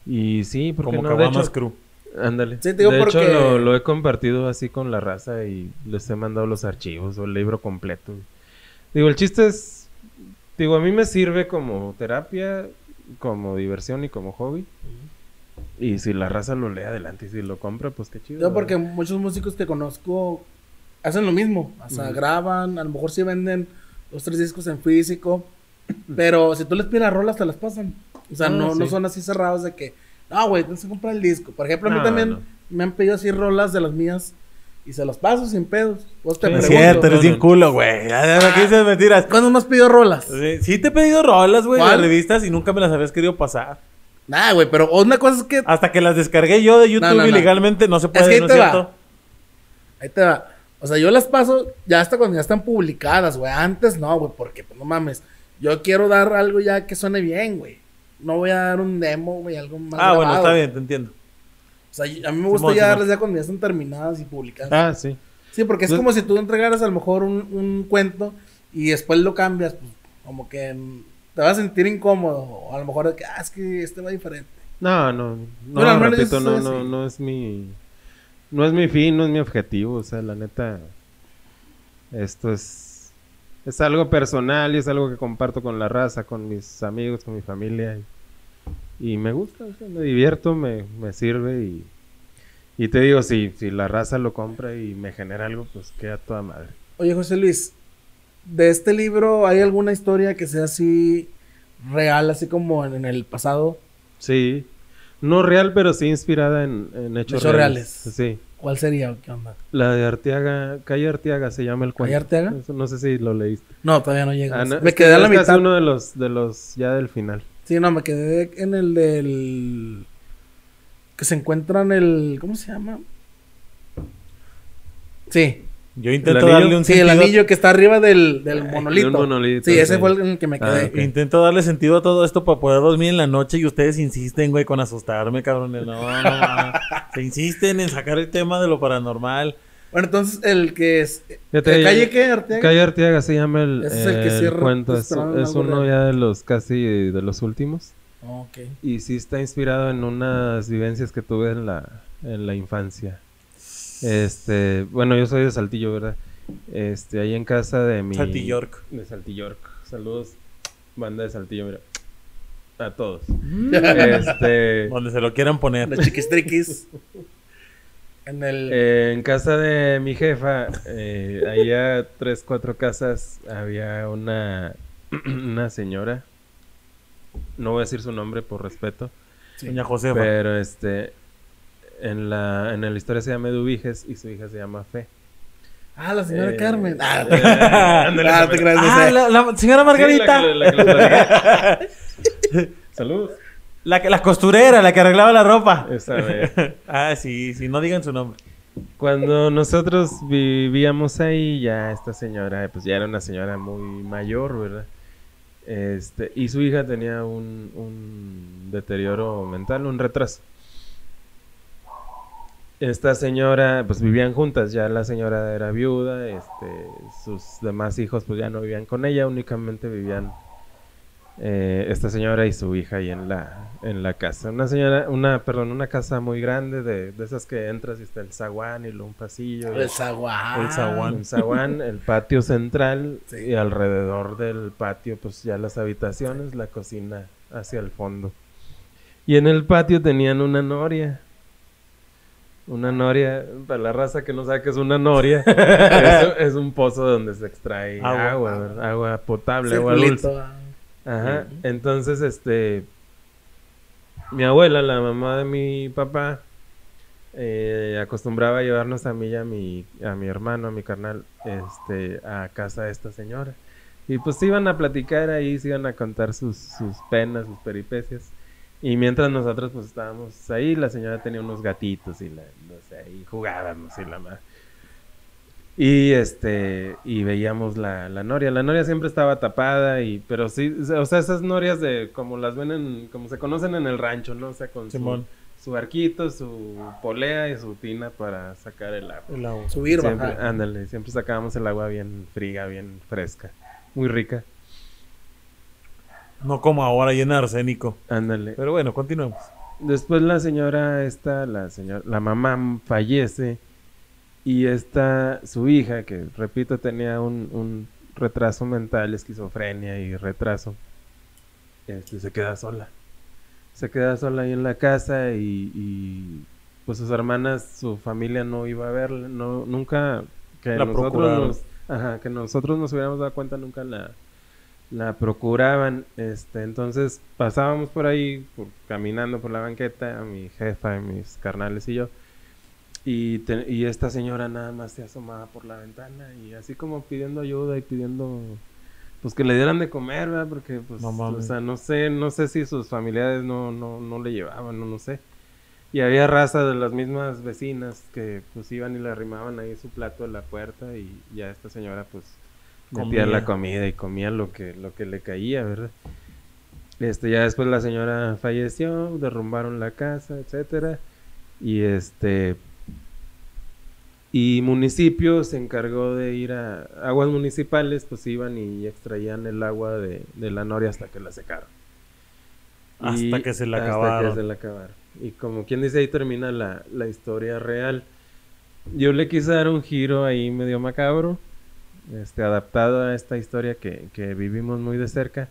Y sí, porque Como no, de hecho, Crew. ándale. Sí, te digo de hecho lo, lo he compartido así con la raza y les he mandado los archivos o el libro completo. Digo, el chiste es, digo, a mí me sirve como terapia, como diversión y como hobby. Y si la raza lo lee adelante y si lo compra, pues qué chido. Yo ¿verdad? porque muchos músicos que conozco hacen lo mismo. O sea, graban, a lo mejor sí venden dos, tres discos en físico. Pero si tú les pides rolas, te las pasan. O sea, Ah, no, no son así cerrados de que, no, güey, tienes que comprar el disco. Por ejemplo, a mí No, también no. me han pedido así rolas de las mías y se las paso sin pedos. Vos te Sí, No es cierto, eres no, bien no. culo, güey. Ya, ya, aquí dices mentiras. ¿Cuándo me has pedido rolas? Sí, sí te he pedido rolas, güey, de revistas y nunca me las habías querido pasar. Nah, güey, pero una cosa es que. Hasta que las descargué yo de YouTube No, no, no. ilegalmente, no se Es puede, que ahí ¿no te es va. cierto? Ahí te va. O sea, yo las paso ya hasta cuando ya están publicadas, güey. Antes no, güey, porque pues, no mames. Yo quiero dar algo ya que suene bien, güey. No voy a dar un demo, güey, algo más. Ah, bueno, está bien, te entiendo. O sea, a mí me gusta ya darlas ya cuando ya están terminadas y publicadas. Ah, sí. Sí, porque es como si tú entregaras a lo mejor un, un cuento y después lo cambias, pues como que te vas a sentir incómodo. O a lo mejor ah, es que este va diferente. No, no, no, Bueno, repito, no, no, no es mi, no es mi fin, no es mi objetivo, o sea, la neta, esto es, es algo personal y es algo que comparto con la raza, con mis amigos, con mi familia y, y me gusta, o sea, me divierto, me, me sirve y, y te digo, si, si la raza lo compra y me genera algo, pues queda toda madre. Oye, José Luis, de este libro, ¿hay alguna historia que sea así real, así como en, en el pasado? Sí, no real, pero sí inspirada en, en hechos, Hechos reales. Sí. ¿Cuál sería qué onda? La de Arteaga, Calle Arteaga se llama el cuento. ¿Calle Arteaga? Eso no sé si lo leíste. No, todavía no llega. Ah, no, me es que quedé a la es mitad. uno de los, de los ya del final. Sí, no, me quedé en el del. Que se encuentran el. ¿Cómo se llama? Sí, Yo intento darle un sí, el sentido. anillo que está arriba del, del monolito. Sí, ese sí. fue el en el que me Ah, quedé. Intento darle sentido a todo esto para poder dormir en la noche y ustedes insisten, güey, con asustarme, cabrones. No, no, no. Se insisten en sacar el tema de lo paranormal. Bueno, entonces el que es. ¿eh, ¿Calle ya- qué? Arteaga? Calle Arteaga se llama el, Ese es el que el cierra cuento. Es, Esperando es uno ya de los casi de los últimos. Oh, ok. Y sí está inspirado en unas vivencias que tuve en la, en la infancia. Este, bueno, yo soy de Saltillo, ¿verdad? Este, ahí en casa de mi... Saltillork. De Saltillork. Saludos, banda de Saltillo, mira. A todos. Mm. este, Donde se lo quieran poner. Los chiquistriquis. en el. eh, en casa de mi jefa, eh, ahí a tres, cuatro casas, había una, una señora. No voy a decir su nombre por respeto. sí. Doña Josefa. Pero este en la en la historia se llama Eduviges y su hija se llama Fe. Ah, la señora Eh, Carmen. Ah, eh, ándale, ah, te creas, no Ah, la, la señora Margarita. Sí, la la. Saludos. La, que- la costurera, la que arreglaba la ropa. Esa Ah, sí, sí, no digan su nombre. Cuando nosotros vivíamos ahí, ya esta señora, pues ya era una señora muy mayor, ¿verdad? Este, y su hija tenía un, un deterioro mental, un retraso. Esta señora, pues vivían juntas, ya la señora era viuda, este, sus demás hijos pues ya no vivían con ella, únicamente vivían eh, esta señora y su hija ahí en la, en la casa. Una señora, una, perdón, una casa muy grande de, de esas que entras y está el zaguán y luego un pasillo. El zaguán. El zaguán. el patio central Sí. y alrededor del patio pues ya las habitaciones, la cocina hacia el fondo. Y en el patio tenían una noria. Una noria, para la raza que no sabe que es una noria, es, es un pozo donde se extrae Agua. agua, potable, agua dulce. Ah. Ajá. Entonces, este, mi abuela, la mamá de mi papá, eh, acostumbraba a llevarnos a mí y a mi, a mi hermano, a mi carnal, este, a casa de esta señora. Y pues iban a platicar ahí, se iban a contar sus, sus penas, sus peripecias. Y mientras nosotros pues estábamos ahí, la señora tenía unos gatitos y la, no sé, y jugábamos y la madre. Y este, y veíamos la, la noria. La noria siempre estaba tapada, y, pero sí, o sea, esas norias de como las ven en, como se conocen en el rancho, ¿no? O sea, con su, su arquito, su polea y su tina para sacar el agua. El agua. Subir, Siempre, bajar. ándale, siempre sacábamos el agua bien fría, bien fresca, muy rica. No como ahora llena de arsénico. Ándale. Pero bueno, continuemos. Después la señora esta, la señora, la mamá fallece y esta, su hija, que repito tenía un, un retraso mental, esquizofrenia y retraso, este, se queda sola. Se queda sola ahí en la casa y, y, pues sus hermanas, su familia no iba a verla, no, nunca que La nosotros procuraron. nos, ajá, que nosotros nos hubiéramos dado cuenta nunca la, la procuraban, este, entonces pasábamos por ahí, por- caminando por la banqueta, mi jefa, mis carnales y yo, y, te- y esta señora nada más se asomaba por la ventana y así como pidiendo ayuda y pidiendo, pues que le dieran de comer, ¿verdad? Porque, pues, No o sea, no sé, no sé si sus familiares no, no, no le llevaban, no, no sé. Y había raza de las mismas vecinas que pues iban y le arrimaban ahí su plato a la puerta y ya esta señora pues metía Comía. la comida y comía lo que, lo que le caía, ¿verdad? Este, ya después la señora falleció, derrumbaron la casa, etcétera. Y este y municipio se encargó de ir a aguas municipales, pues iban y extraían el agua de, de la noria hasta que la secaron. Hasta que se la hasta acabaron. que se la acabaron. Y como quien dice, ahí termina la, la historia real. Yo le quise dar un giro ahí medio macabro, este, adaptado a esta historia que, que vivimos muy de cerca.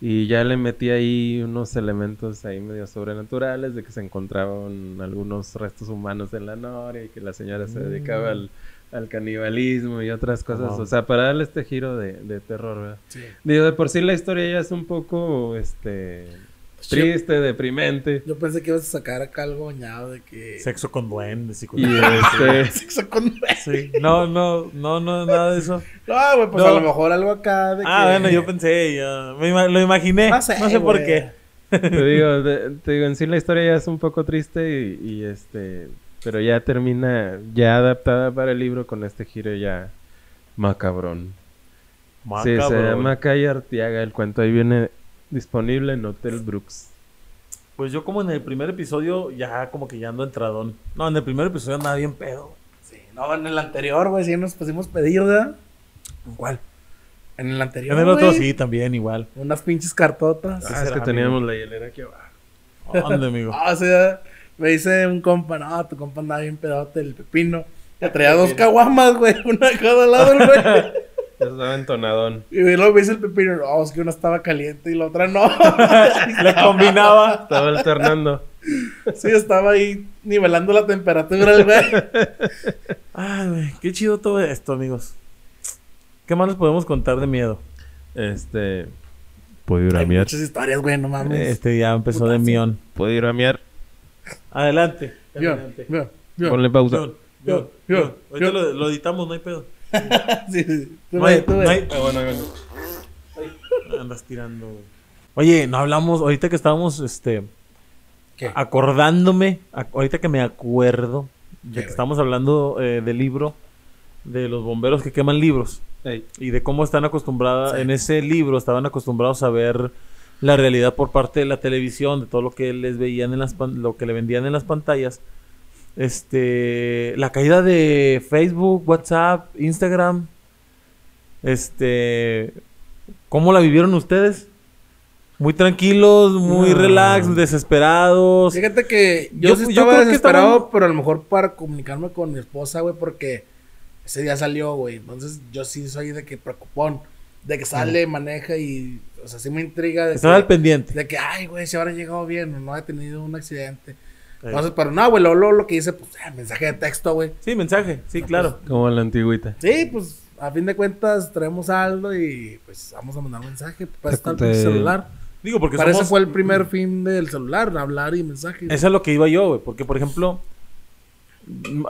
Y ya le metí ahí unos elementos ahí medio sobrenaturales de que se encontraban algunos restos humanos en la noria y que la señora se dedicaba al, al canibalismo y otras cosas. O sea, para darle este giro de, de terror, ¿verdad? Sí. Digo, de por sí la historia ya es un poco, este, triste, deprimente. Yo pensé que ibas a sacar acá algo bañado de que. Sexo con duendes y Y este, Sexo con. Sí. No, no, no, no, nada de eso. No, güey, pues No. a lo mejor algo acá de Ah, que. bueno, yo pensé, ya, me ima- lo imaginé. No No sé, sé, por qué. te digo, te digo, en sí la historia ya es un poco triste y, y, este, pero ya termina, ya adaptada para el libro con este giro ya macabrón. Sí, se llama Calle Artiaga, el cuento ahí viene disponible en Hotel Brooks. Pues yo como en el primer episodio ya como que ya ando entradón. No, en el primer episodio andaba bien pedo. Sí, No, en el anterior, güey, sí nos pusimos pedir, ¿verdad? ¿Cuál? En el anterior. En el otro sí, también igual. Unas pinches cartotas. Ah, es que teníamos la hielera aquí abajo. ¿Dónde, amigo? Ah, o sea, me dice un compa, no, tu compa andaba bien pedote, el pepino. Que traía dos caguamas, güey, una a cada lado, güey. Ya estaba entonadón. Y luego me dice el pepino, no, es que una estaba caliente y la otra no. Le combinaba. Estaba alternando. sí, estaba ahí nivelando la temperatura, el güey. Ay, güey, qué chido todo esto, amigos. ¿Qué más les podemos contar de miedo? Este. ¿Puedo ir a Hay miar? muchas historias, güey, no mames. Este ya empezó de mión. ¿Puedo ir a miar? Adelante. Adelante. Ponle pausa. Mión, mión, Mión, mión. Ahorita mión. lo, lo editamos, no hay pedo. Sí, sí. Tú, No güey, hay, tú, no güey. hay- Ah, bueno, bueno. Andas tirando, güey. Oye, no hablamos, ahorita que estábamos, este, ¿Qué? acordándome, ac- ahorita que me acuerdo, de que estamos hablando eh, del libro, de los bomberos que queman libros, Ey, y de cómo están acostumbradas, Sí. en ese libro estaban acostumbrados a ver la realidad por parte de la televisión, de todo lo que les veían en las, pan- lo que le vendían en las pantallas. Este, la caída de Facebook, WhatsApp, Instagram, este, ¿cómo la vivieron ustedes? Muy tranquilos, muy No. relax, desesperados. Fíjate que yo, Yo- sí estaba desesperado, estaban- pero a lo mejor para comunicarme con mi esposa, güey, porque ese día salió, güey. Entonces yo sí soy de que preocupón, de que sale, maneja y, o sea, sí me intriga de Estaba que, al pendiente. de que, ay, güey, si habrá llegado bien o no ha tenido un accidente. Entonces, pero no, güey, lo que dice, pues, ah, mensaje de texto, güey. Sí, mensaje, sí, claro. como la antigüita. Sí, pues, a fin de cuentas, traemos algo y, pues, vamos a mandar un mensaje para estar el te- celular. Digo, porque Para eso somos- fue el primer fin del celular, hablar y mensajes. Eso es lo que iba yo, güey. Porque, por ejemplo,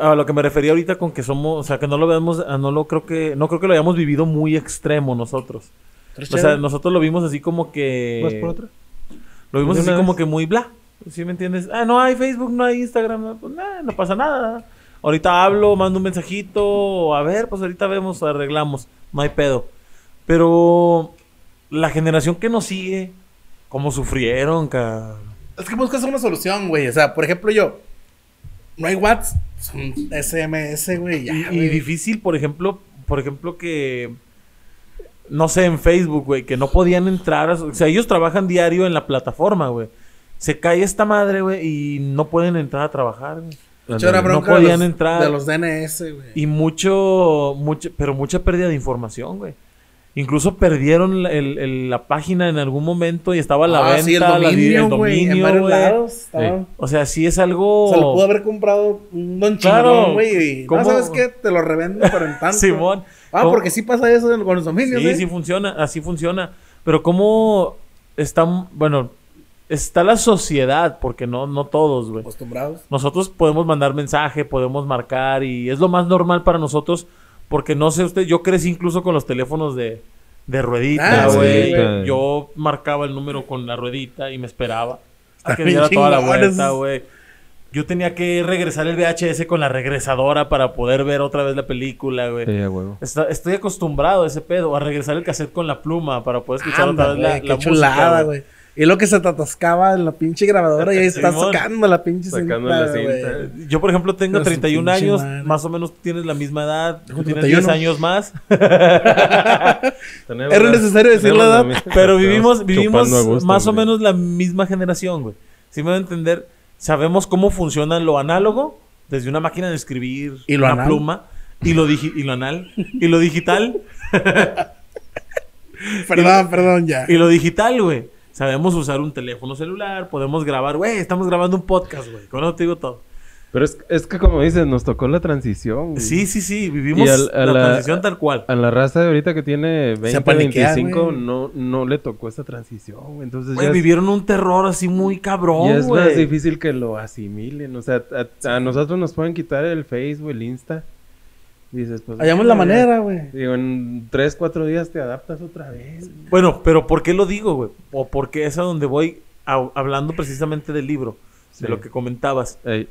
a lo que me refería ahorita con que somos, o sea, que no lo vemos, ah, no lo creo que, no creo que lo hayamos vivido muy extremo nosotros. ¿Tres O sea, nosotros lo vimos así como que. ¿Vas por otra? Lo vimos ¿De así como vez? que muy bla. ¿Sí me entiendes? Ah, no hay Facebook, no hay Instagram. No, pues nah, no pasa nada. Ahorita hablo, mando un mensajito. A ver, pues ahorita vemos, arreglamos. No hay pedo. Pero la generación que nos sigue, como sufrieron, cabrón. Es que buscas una solución, güey. O sea, por ejemplo, yo. No hay WhatsApp, son SMS, güey. ya, Y, difícil, por ejemplo, por ejemplo que no sé, en Facebook, güey, que no podían entrar, a o sea, ellos trabajan diario en la plataforma, güey. Se cae esta madre, güey, y no pueden entrar a trabajar, güey. No podían los- entrar. De los DNS, güey. Y mucho, mucho, pero mucha pérdida de información, güey. Incluso perdieron la, el- el- la página en algún momento y estaba a la Ah, venta, sí, el la dominio, el güey. En dominio, varios güey. lados. estaba- O sea, sí es algo... Se lo pudo haber comprado un don Claro. chingón, güey. y, ¿Cómo? No, ¿sabes qué? Te lo revendo, pero en tanto. Simón. Ah, ¿Cómo? porque sí pasa eso con los dominios, Sí, ¿eh? sí funciona, así funciona. Pero cómo está, bueno, está la sociedad, porque no, no todos, güey. Acostumbrados. Nosotros podemos mandar mensaje, podemos marcar y es lo más normal para nosotros, porque no sé usted, yo crecí incluso con los teléfonos de, de ruedita, Ah, sí, güey. yo marcaba el número con la ruedita y me esperaba hasta que Bien diera toda la vuelta, güey. Yo tenía que regresar el VHS con la regresadora para poder ver otra vez la película, güey. Sí, a huevo. Está- estoy acostumbrado a ese pedo, a regresar el cassette con la pluma para poder escuchar otra vez la, qué la chulada, música, güey. Y lo que se te atascaba en la pinche grabadora y ahí estás Simón. sacando la pinche Sacando la cinta. Yo, por ejemplo, tengo Pero su 31 pinche años, madre. más o menos tienes la misma edad, tú Tengo tienes 31. 10 años más, ¿Era necesario decir la edad? pero vivimos, vivimos gusto, más o menos la misma generación, güey. Si me va a entender, sabemos cómo funciona lo análogo, desde una máquina de escribir, ¿Y lo una anal? pluma, y lo, digi- y lo anal, y lo digital, Perdón, perdón, ya. Y lo digital, güey. Sabemos usar un teléfono celular, podemos grabar, güey, estamos grabando un podcast, güey. Con eso te digo todo. Pero es, es que como dices, nos tocó la transición. güey. Sí, sí, sí, vivimos Y al- a la, la- transición tal cual. A la raza de ahorita que tiene 20, paniquea, 25, güey. no, no le tocó esa transición. güey. Entonces Güey, ya, es, vivieron un terror así muy cabrón, es más difícil que lo asimilen. O sea, a, a nosotros nos pueden quitar el Facebook, el Insta. Dices, pues... Hallamos la manera, güey. Digo, en 3, 4 días te adaptas otra vez. Bueno, pero ¿por qué lo digo, güey? O porque es a donde voy a- hablando precisamente del libro, de Sí. lo que comentabas. Ey,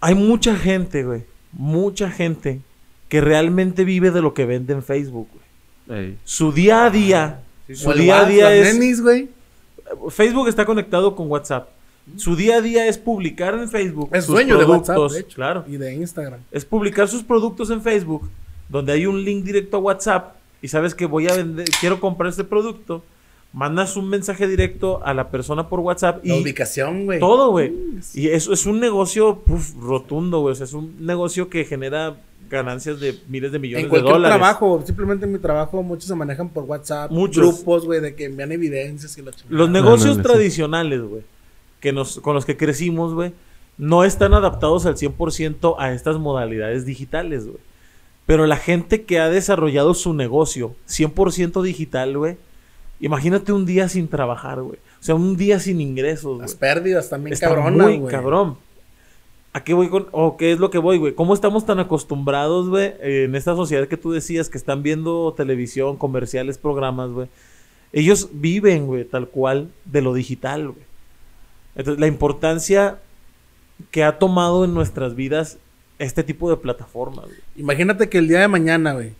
Hay mucha gente, güey, mucha gente que realmente vive de lo que vende en Facebook, güey. ey. Su día a día, su O el día a día es... nenis, güey. Facebook está conectado con WhatsApp. Su día a día es publicar en Facebook. Es sus dueño de WhatsApp, productos, de hecho. Claro. Y de Instagram. Es publicar sus productos en Facebook, donde hay un link directo a WhatsApp y sabes que voy a vender, quiero comprar este producto. Mandas un mensaje directo a la persona por WhatsApp La y ubicación, güey. todo, güey. Y eso es un negocio puf, rotundo, güey. O sea, es un negocio que genera ganancias de miles de millones En de cualquier dólares. trabajo, simplemente en mi trabajo, muchos se manejan por WhatsApp. Muchos. Grupos, güey, de que envían evidencias y la chingada. Los negocios tradicionales, güey, que nos, con los que crecimos, güey, no están adaptados al 100% a estas modalidades digitales, güey. Pero la gente que ha desarrollado su negocio 100% digital, güey, imagínate un día sin trabajar, güey. O sea, un día sin ingresos, güey. Las pérdidas también Está cabronas, muy güey. cabrón. ¿A qué voy con.? ¿O qué es lo que voy, güey? ¿Cómo estamos tan acostumbrados, güey, en esta sociedad que tú decías que están viendo televisión, comerciales, programas, güey? Ellos viven, güey, tal cual de lo digital, güey. Entonces, la importancia que ha tomado en nuestras vidas este tipo de plataformas, güey. Imagínate que el día de mañana, güey,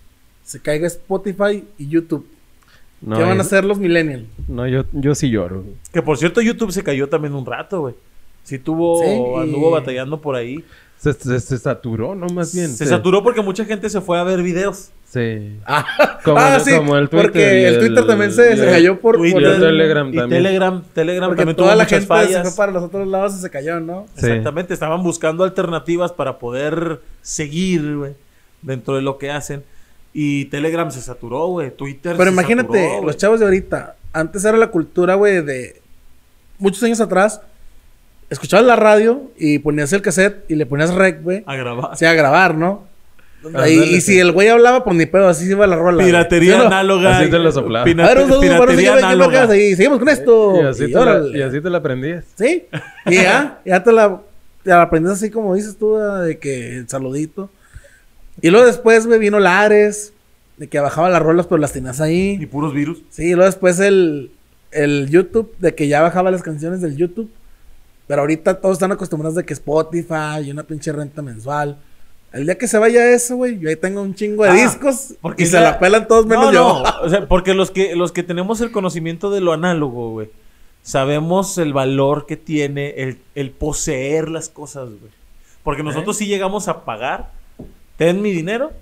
se caiga Spotify y YouTube. No, ¿Qué van a hacer los millennials? No, yo, yo sí lloro. güey. Que por cierto, YouTube se cayó también un rato, güey. Sí tuvo, Sí. anduvo batallando por ahí. Se, se- se saturó, ¿no? Más bien. Se saturó porque mucha gente se fue a ver videos. Sí. Ah, Como ah, el- sí, como el Twitter porque el, el- Twitter también se, se el- cayó por, Twitter, por Y el el- Telegram Y también. Telegram, Telegram porque también toda tuvo la gente se fallas. fue para los otros lados y se cayó, ¿no? Sí. Exactamente, estaban buscando alternativas para poder seguir, güey, dentro de lo que hacen. Y Telegram se saturó, güey. Twitter Pero se imagínate, saturó, los chavos de ahorita, antes era la cultura, güey, de muchos años atrás, escuchabas la radio y ponías el cassette y le ponías rec, güey, A grabar. sea, a grabar, ¿no? Y, y si sí. el güey hablaba, pues ni pedo, así se iba la rola. Piratería ¿Sí análoga. Así te lo soplaba. A ver, un piratería análoga. ahí. Seguimos con esto. Y así, Y te la, y así te la aprendías. Sí. Y ya, ya te la, te la aprendes así como dices tú, ¿verdad? de que el saludito. Y luego después, güey, vino Lares, de que bajaba las rolas, pero las tenías Y ahí. puros virus. Sí, y luego después el, el YouTube, de que ya bajaba las canciones del YouTube. Pero ahorita todos están acostumbrados de que Spotify y una pinche renta mensual. El día que se vaya eso, güey, yo ahí tengo un chingo de Ah, discos porque y se la pelan todos menos No, yo. no, O sea, porque los que, los que tenemos el conocimiento de lo análogo, güey, sabemos el valor que tiene el, el poseer las cosas, güey. Porque nosotros sí llegamos a pagar, ten mi dinero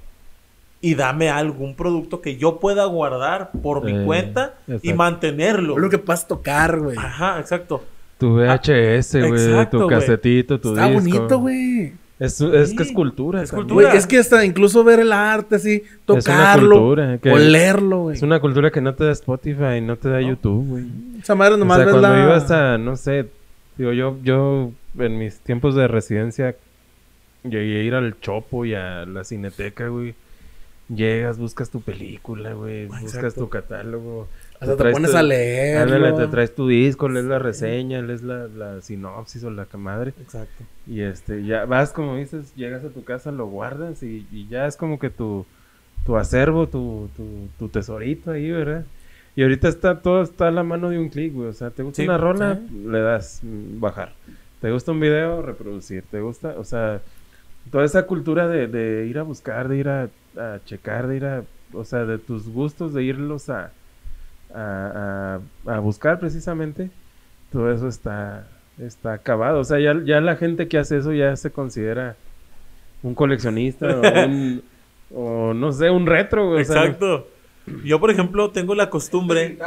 y dame algún producto que yo pueda guardar por mi Eh, cuenta y exacto. mantenerlo. Lo que puedas tocar, güey. Ajá, exacto. Tu VHS, güey. exacto, tu güey. casetito, tu Está disco. bonito, güey. Es, es Sí, que es cultura. es cultura. Güey, es que hasta incluso ver el arte así, tocarlo, olerlo, güey. Es una cultura que no te da Spotify, no te da YouTube, güey. Esa madre O nomás sea, ves cuando la... ibas a, no sé, digo, yo, yo en mis tiempos de residencia llegué a ir al Chopo y a la Cineteca, güey. Llegas, buscas tu película, güey, buscas Exacto. tu catálogo. Hasta te traes pones tu- a leer. Ándale, te traes tu disco, lees la reseña, lees la, la sinopsis o la que madre. Exacto. Y este, ya vas, como dices, llegas a tu casa, lo guardas y, y ya es como que tu, tu acervo, tu, tu, tu tesorito ahí, ¿verdad? Y ahorita está todo está a la mano de un clic, güey. O sea, te gusta Sí, una rola, le das mm, bajar. Te gusta un video, reproducir. Te gusta, o sea, toda esa cultura de, de ir a buscar, de ir a, a checar, de ir a, o sea, de tus gustos, de irlos a, a, a, a buscar precisamente, todo eso está, está acabado. O sea, ya, ya la gente que hace eso ya se considera un coleccionista o, un, o no sé, un retro, sea, Exacto. Yo, por ejemplo, tengo la costumbre.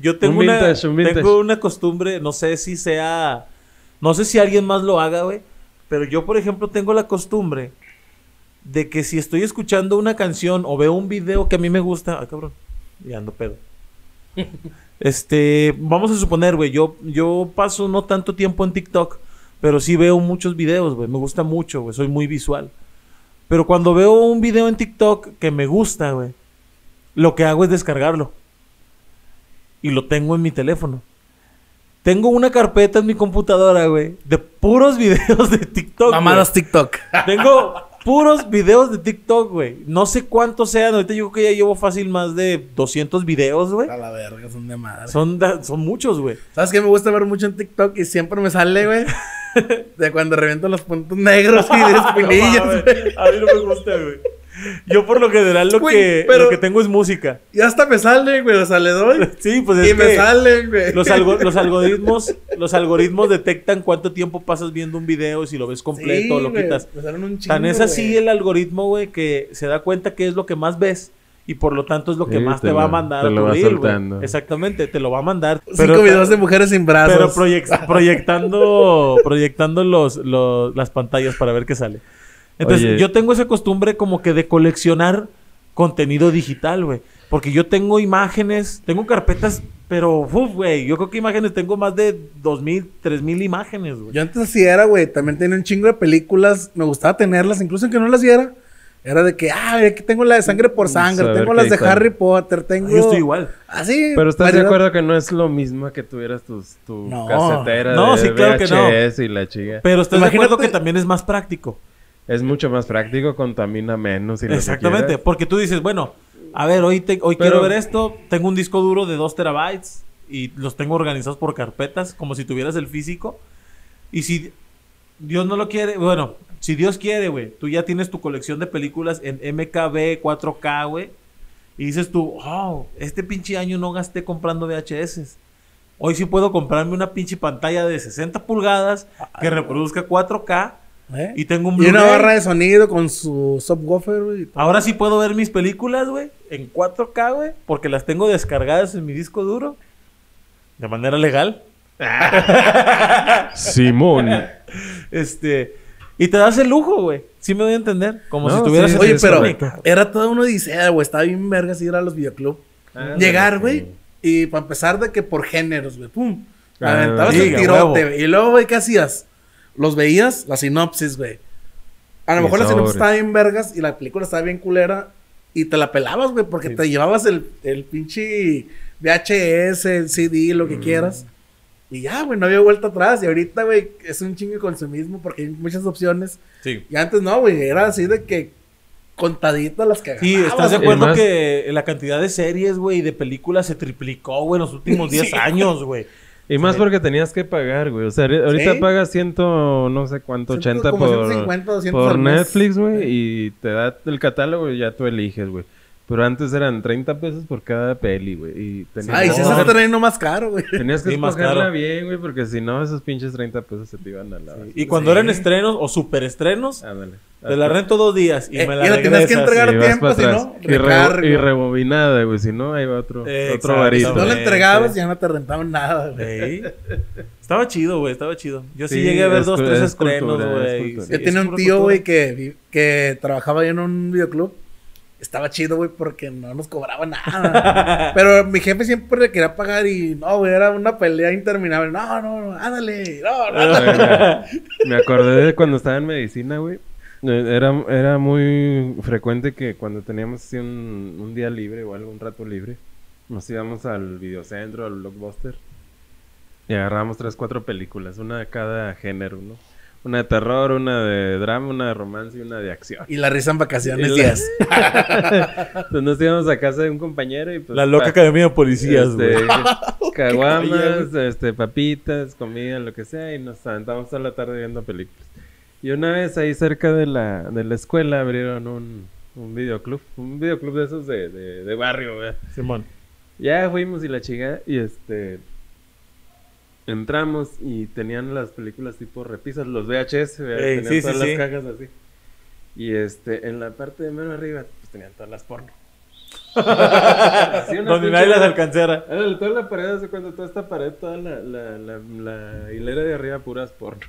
Yo tengo Un una, vintage, un vintage. tengo una costumbre, no sé si sea, no sé si alguien más lo haga, güey, pero yo, por ejemplo, tengo la costumbre de que si estoy escuchando una canción o veo un video que a mí me gusta, ay, cabrón, ya ando pedo. Este, vamos a suponer, güey, yo, yo paso no tanto tiempo en TikTok, pero sí veo muchos videos, güey, me gusta mucho, güey, soy muy visual. Pero cuando veo un video en TikTok que me gusta, güey, lo que hago es descargarlo. Y lo tengo en mi teléfono. Tengo una carpeta en mi computadora, güey, de puros videos de TikTok. Mamadas TikTok. Tengo puros videos de TikTok, güey. No sé cuántos sean. Ahorita yo creo que ya llevo fácil más de 200 videos, güey. A la verga, son de madre. Son, son muchos, güey. ¿Sabes qué me gusta ver mucho en TikTok? Y siempre me sale, güey. De cuando reviento los puntos negros y de No espinillas, güey. A mí no me gusta, güey. Yo por lo general lo, Güey, que, pero- lo que tengo es música. Y hasta me salen, güey. O sea, le doy. Sí, pues es y me salen, güey. los, algo- los algoritmos los algoritmos detectan cuánto tiempo pasas viendo un video, si lo ves completo, Sí, lo güey, quitas. me salen un chingo, Tan es así güey. el algoritmo, güey, que se da cuenta que es lo que más ves y por lo tanto es lo que Sí, más te, te va a mandar te a lo tu reel, soltando. Exactamente, te lo va a mandar. Cinco videos de mujeres sin brazos. pero proyec- proyectando proyectando los, los- las pantallas para ver qué sale. Entonces, Oye. yo tengo esa costumbre como que de coleccionar contenido digital, güey. Porque yo tengo imágenes, tengo carpetas, pero, uf, güey, yo creo que imágenes tengo más de dos mil, tres mil imágenes, güey. Yo antes así era, güey. También tenía un chingo de películas. Me gustaba tenerlas, incluso aunque no las viera. Era de que, ah, aquí tengo la de sangre por sangre. Saber tengo las de. Harry Potter. Tengo. Yo estoy igual. Así. Pero estás de acuerdo que no es lo mismo que tuvieras tus, tu No. casetera No, de sí, claro que no. Y la chica. Pero estás de Imagínate- acuerdo que también es más práctico. Es mucho más práctico, contamina menos y lo Exactamente, quieras. porque tú dices, bueno, a ver, hoy, te- hoy Pero- quiero ver esto, tengo un disco duro de 2 terabytes y los tengo organizados por carpetas, como si tuvieras el físico. Y si Dios no lo quiere, bueno, si Dios quiere, güey, tú ya tienes tu colección de películas en MKB 4K, güey, y dices tú, oh, este pinche año no gasté comprando VHS. Hoy sí puedo comprarme una pinche pantalla de 60 pulgadas que reproduzca 4K ¿Eh? y tengo un Y una Blu-ray. barra de sonido con su subwoofer, güey. Ahora sí puedo ver mis películas, güey, en 4K, güey, porque las tengo descargadas en mi disco duro de manera legal. Simón. Este, y te das el lujo, güey. Sí me voy a entender, como No, si tuvieras sí, el Oye, pero era toda una odisea, güey. Estaba bien vergas ir a los videoclub. Ah, Llegar, güey. Y para empezar de que por géneros, güey. Pum. Ah, Aventabas el tirote, huevo. güey. Y luego, güey, ¿qué hacías? Los veías, la sinopsis, güey. A lo Y mejor la sinopsis estaba bien vergas y la película estaba bien culera. Y te la pelabas, güey, porque te llevabas el, el pinche VHS, el CD, lo que Mm. quieras. Y ya, güey, no había vuelta atrás. Y ahorita, güey, es un chingo de consumismo porque hay muchas opciones. Sí. Y antes no, güey, era así de que contaditas las que Sí, ¿estás de acuerdo más- que la cantidad de series, güey, y de películas se triplicó, güey, en los últimos 10 Sí. años, güey? Y más porque tenías que pagar, güey. O sea, ahori- ahorita Sí. pagas ciento, no sé cuánto, Ciento- 80 como por, 150, 200 por. Netflix, güey. Y te da el catálogo y ya tú eliges, güey. Pero antes eran 30 pesos por cada peli, güey. Y tenías Ay, que si No. es escoger- el terreno más caro, güey. Tenías que Sí, escogerla bien, güey, porque si no, esos pinches 30 pesos se te iban a la... Y cuando Sí. eran estrenos o superestrenos, Ándale. te la rento dos días y Eh, me y la la tenías que regresas. entregar a tiempo, si no, y, re- y rebobinada, güey. Si no, ahí va otro, otro Si no la entregabas, ya no te rentaban nada, güey. Ey. Estaba chido, güey, estaba chido. Yo sí, Sí, llegué a ver es dos, tres es estrenos, güey. Sí, Yo tenía un tío, güey, que, que trabajaba ahí en un videoclub. Estaba chido, güey, porque no nos cobraba nada. Pero mi jefe siempre le quería pagar y no, güey, era una pelea interminable. No, no, no, ándale, no, no, ándale. Me acordé de cuando estaba en medicina, güey. Eh, Era, era muy frecuente que cuando teníamos así un, un día libre o algún rato libre, nos íbamos al videocentro, al blockbuster, y agarrábamos tres, cuatro películas, una de cada género, ¿no? Una de terror, una de drama, una de romance y una de acción. Y la risa en vacaciones, la-. Entonces nos íbamos a casa de un compañero y pues... La loca pa- academia de policías, este, güey. caguamas, este, papitas, comida, lo que sea, y nos aventamos toda la tarde viendo películas. Y una vez ahí cerca de la, de la escuela abrieron un, un videoclub, un videoclub de esos de, de, de barrio, güey. Simón. Ya fuimos y la chica, y este. Entramos y tenían las películas tipo repisas, los VHS, Ey, tenían sí, todas sí, las cajas así. Y este, en la parte de menos arriba, pues tenían todas las porno. Donde nadie las alcanzara. Toda la pared, hace cuando toda esta pared, toda la, la, la, la hilera de arriba puras porno.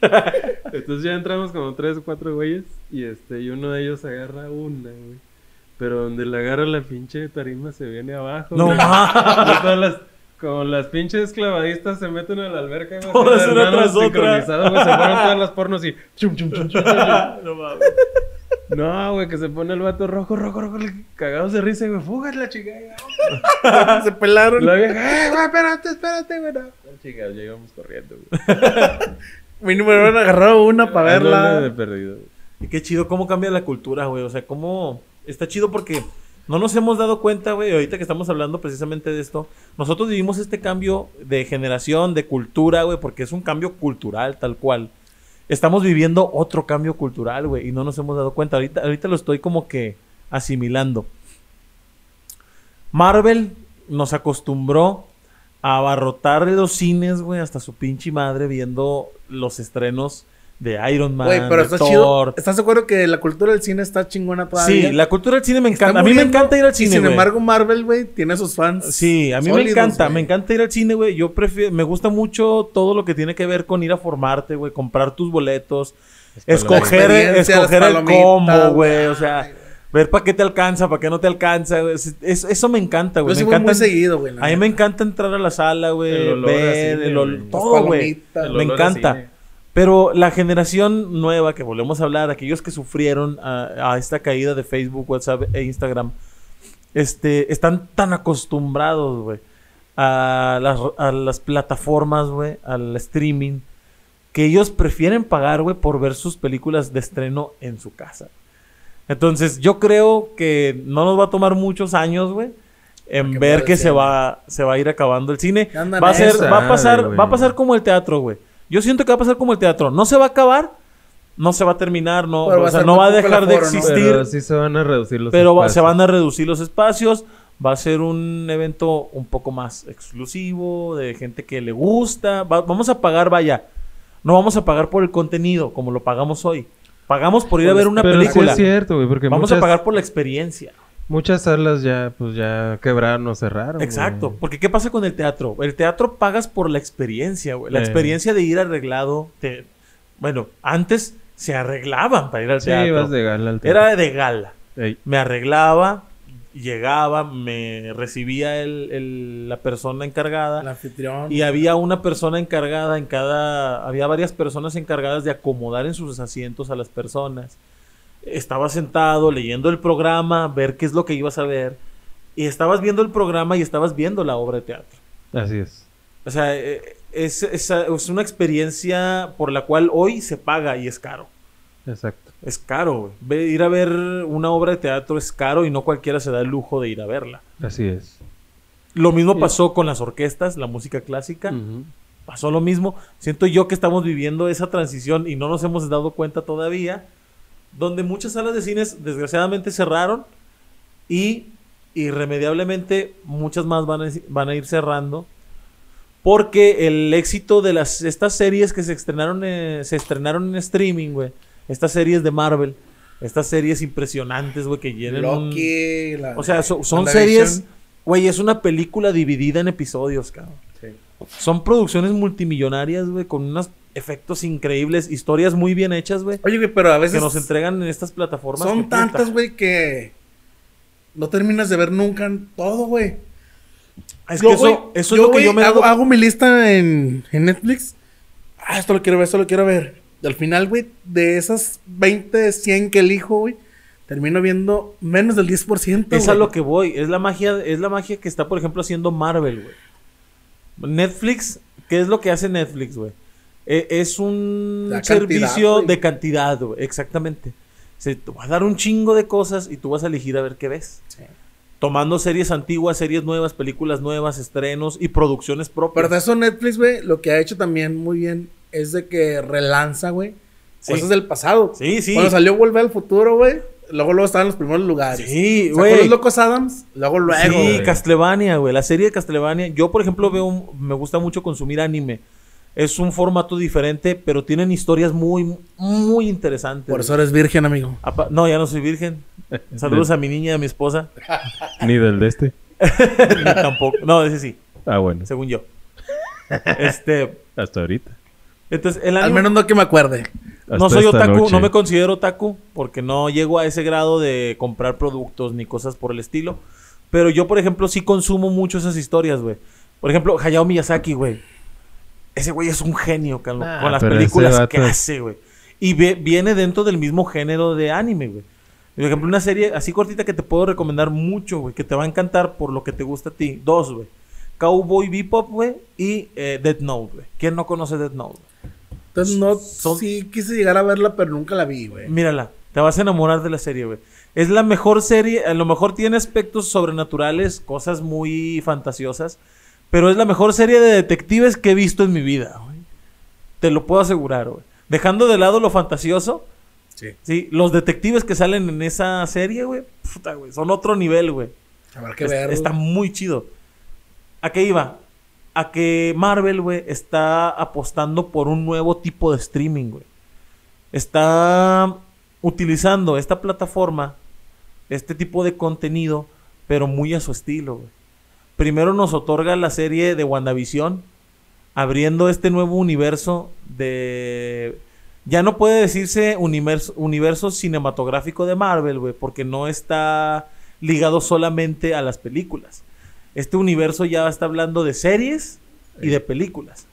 Entonces ya entramos como tres o cuatro güeyes y este y uno de ellos agarra una, güey. Pero donde le agarra la pinche tarima se viene abajo. No güey. todas las, como las pinches clavadistas se meten a la alberca, güey. Todas una tras otra. sincronizados, güey, Se fueron todas las pornos y chum, chum, chum, chum, chum, chum. No mames. No, güey, que se pone el vato rojo, rojo, rojo, cagados de risa, güey. Fugas la chica. ya. Se pelaron. La vieja, eh, güey, espérate, espérate, güey. No, chica, ya íbamos corriendo, güey. Mínimo me hubieran agarrado una para Ándale de verla. perdido. Y qué chido cómo cambia la cultura, güey. O sea, cómo... Está chido porque no nos hemos dado cuenta, güey, ahorita que estamos hablando precisamente de esto. Nosotros vivimos este cambio de generación, de cultura, güey, porque es un cambio cultural tal cual. estamos viviendo otro cambio cultural, güey, y no nos hemos dado cuenta. Ahorita, ahorita lo estoy como que asimilando. Marvel nos acostumbró a abarrotar los cines, güey, hasta su pinche madre viendo los estrenos de Iron Man, Güey, pero de está Thor. chido. ¿Estás de acuerdo que la cultura del cine está chingona todavía? Sí, la cultura del cine me Está encanta. A mí me encanta ir al y cine, sin güey. embargo, Marvel, güey, tiene sus fans. Sí, a mí me encanta, me encanta ir al cine, güey. Yo prefiero, me gusta mucho todo lo que tiene que ver con ir a formarte, güey, comprar tus boletos, escoger, escoger el combo, güey, o sea, ver para qué te alcanza, para qué no te alcanza, güey. Es- es- eso me encanta, Yo güey. sí Me voy encanta. muy seguido, güey. A mí me encanta entrar a la sala, güey, El olor a ver el todo, güey. Me encanta. Pero la generación nueva que volvemos a hablar, aquellos que sufrieron a, a esta caída de Facebook, WhatsApp e Instagram, este, están tan acostumbrados, güey, a las, a las plataformas, güey, al streaming, que ellos prefieren pagar, güey, por ver sus películas de estreno en su casa. Entonces, yo creo que no nos va a tomar muchos años, güey, en ver que ser, se va, se va a ir acabando el cine. Va a ser, esa, va a pasar, va a pasar como el teatro, güey. Yo siento que va a pasar como el teatro. No se va a acabar, no se va a terminar, no, Pero va o a sea, no va a dejar de existir, Pero sí se van a reducir los pero va- se espacios. van a reducir los espacios. Va a ser un evento un poco más exclusivo, de gente que le gusta. Va- vamos a pagar, vaya. No vamos a pagar por el contenido como lo pagamos hoy. Pagamos por ir a ver una Pero sí película. es cierto, güey, porque vamos muchas, a pagar por la experiencia. Muchas salas ya, pues ya quebraron o cerraron. Exacto. güey. Porque ¿qué pasa con el teatro? El teatro pagas por la experiencia, güey. La Eh. experiencia de ir arreglado. te- Bueno, antes se arreglaban para ir al Sí, teatro. ibas de gala al teatro. Era de gala. Ey, Me arreglaba, llegaba, me recibía el- el- la persona encargada. El anfitrión. Y había una persona encargada en cada... Había varias personas encargadas de acomodar en sus asientos a las personas. Estaba sentado leyendo el programa, ver qué es lo que ibas a ver. Y estabas viendo el programa y estabas viendo la obra de teatro. Así es. O sea, eh, es, es- es una experiencia por la cual hoy se paga y es caro. Exacto. Es caro, güey. Ir a ver una obra de teatro es caro y no cualquiera se da el lujo de ir a verla. Así es. Lo mismo pasó con las orquestas, la música clásica. Pasó lo mismo. Siento yo que estamos viviendo esa transición y no nos hemos dado cuenta todavía, donde muchas salas de cines desgraciadamente cerraron y irremediablemente muchas más van a, van a ir cerrando porque el éxito de las estas series que se estrenaron eh, se estrenaron en streaming, güey. Estas series de Marvel, estas series impresionantes, güey, que llenan un- Loki. la- o sea, so- son series, güey, es una película dividida en episodios, cabrón. Son producciones multimillonarias, güey, con unos efectos increíbles, historias muy bien hechas, güey, Oye, güey, pero a que veces nos entregan en estas plataformas. son que tantas, güey, que no terminas de ver nunca todo, güey. Es Yo, que eso, eso es lo que yo me hago, hago. mi lista en, en Netflix. Ah, esto lo quiero ver, esto lo quiero ver. Y al final, güey, de esas 20, 100 que elijo, güey, termino viendo menos del 10%. Es a lo que voy. Es la magia, es la magia que está, por ejemplo, haciendo Marvel, güey. Netflix, ¿qué es lo que hace Netflix, güey? E- es un La servicio de cantidad, güey. Exactamente. Se te va a dar un chingo de cosas y tú vas a elegir a ver qué ves. Sí. Tomando series antiguas, series nuevas, películas nuevas, estrenos y producciones propias. Pero de eso Netflix, güey, lo que ha hecho también muy bien es de que relanza, güey, Sí. cosas del pasado. Sí, sí. Cuando salió Volver al Futuro, güey, luego luego estaban en los primeros lugares. Sí, güey. los Locos Adams, luego luego, sí. Castlevania, güey. La serie de Castlevania. Yo, por ejemplo, veo me gusta mucho consumir anime. Es un formato diferente, pero tienen historias muy, muy interesantes. Por eso eres virgen, amigo. Apa- No, ya no soy virgen. Saludos a mi niña y a mi esposa. Ni del de este. Tampoco. No, ese sí, Ah, bueno. según yo. Este. Hasta ahorita. Entonces, el Al menos no que me acuerde. no soy otaku, noche. no me considero otaku, porque no llego a ese grado de comprar productos ni cosas por el estilo. Pero yo, por ejemplo, sí consumo mucho esas historias, güey. Por ejemplo, Hayao Miyazaki, güey. Ese güey es un genio Nah, con las películas que hace, güey. Y ve- viene dentro del mismo género de anime, güey. Por ejemplo, una serie así cortita que te puedo recomendar mucho, güey. Que te va a encantar por lo que te gusta a ti. Dos, güey. Cowboy Bebop, güey. Y eh, Death Note, güey. ¿Quién no conoce Death Note? güey? Entonces, no, Son- sí quise llegar a verla, pero nunca la vi, güey. Mírala, te vas a enamorar de la serie, güey. Es la mejor serie, a lo mejor tiene aspectos sobrenaturales, cosas muy fantasiosas, pero es la mejor serie de detectives que he visto en mi vida, güey. Te lo puedo asegurar, güey. Dejando de lado lo fantasioso, Sí. sí, los detectives que salen en esa serie, güey, puta, güey, son otro nivel, güey. Habrá que Es- ver. Está muy chido. ¿A qué iba? A que Marvel, güey, está apostando por un nuevo tipo de streaming, güey. Está utilizando esta plataforma, este tipo de contenido, pero muy a su estilo, güey. Primero nos otorga la serie de WandaVision, abriendo este nuevo universo de... Ya no puede decirse universo, cinematográfico de Marvel, güey, porque no está ligado solamente a las películas. Este universo ya está hablando de series y de películas.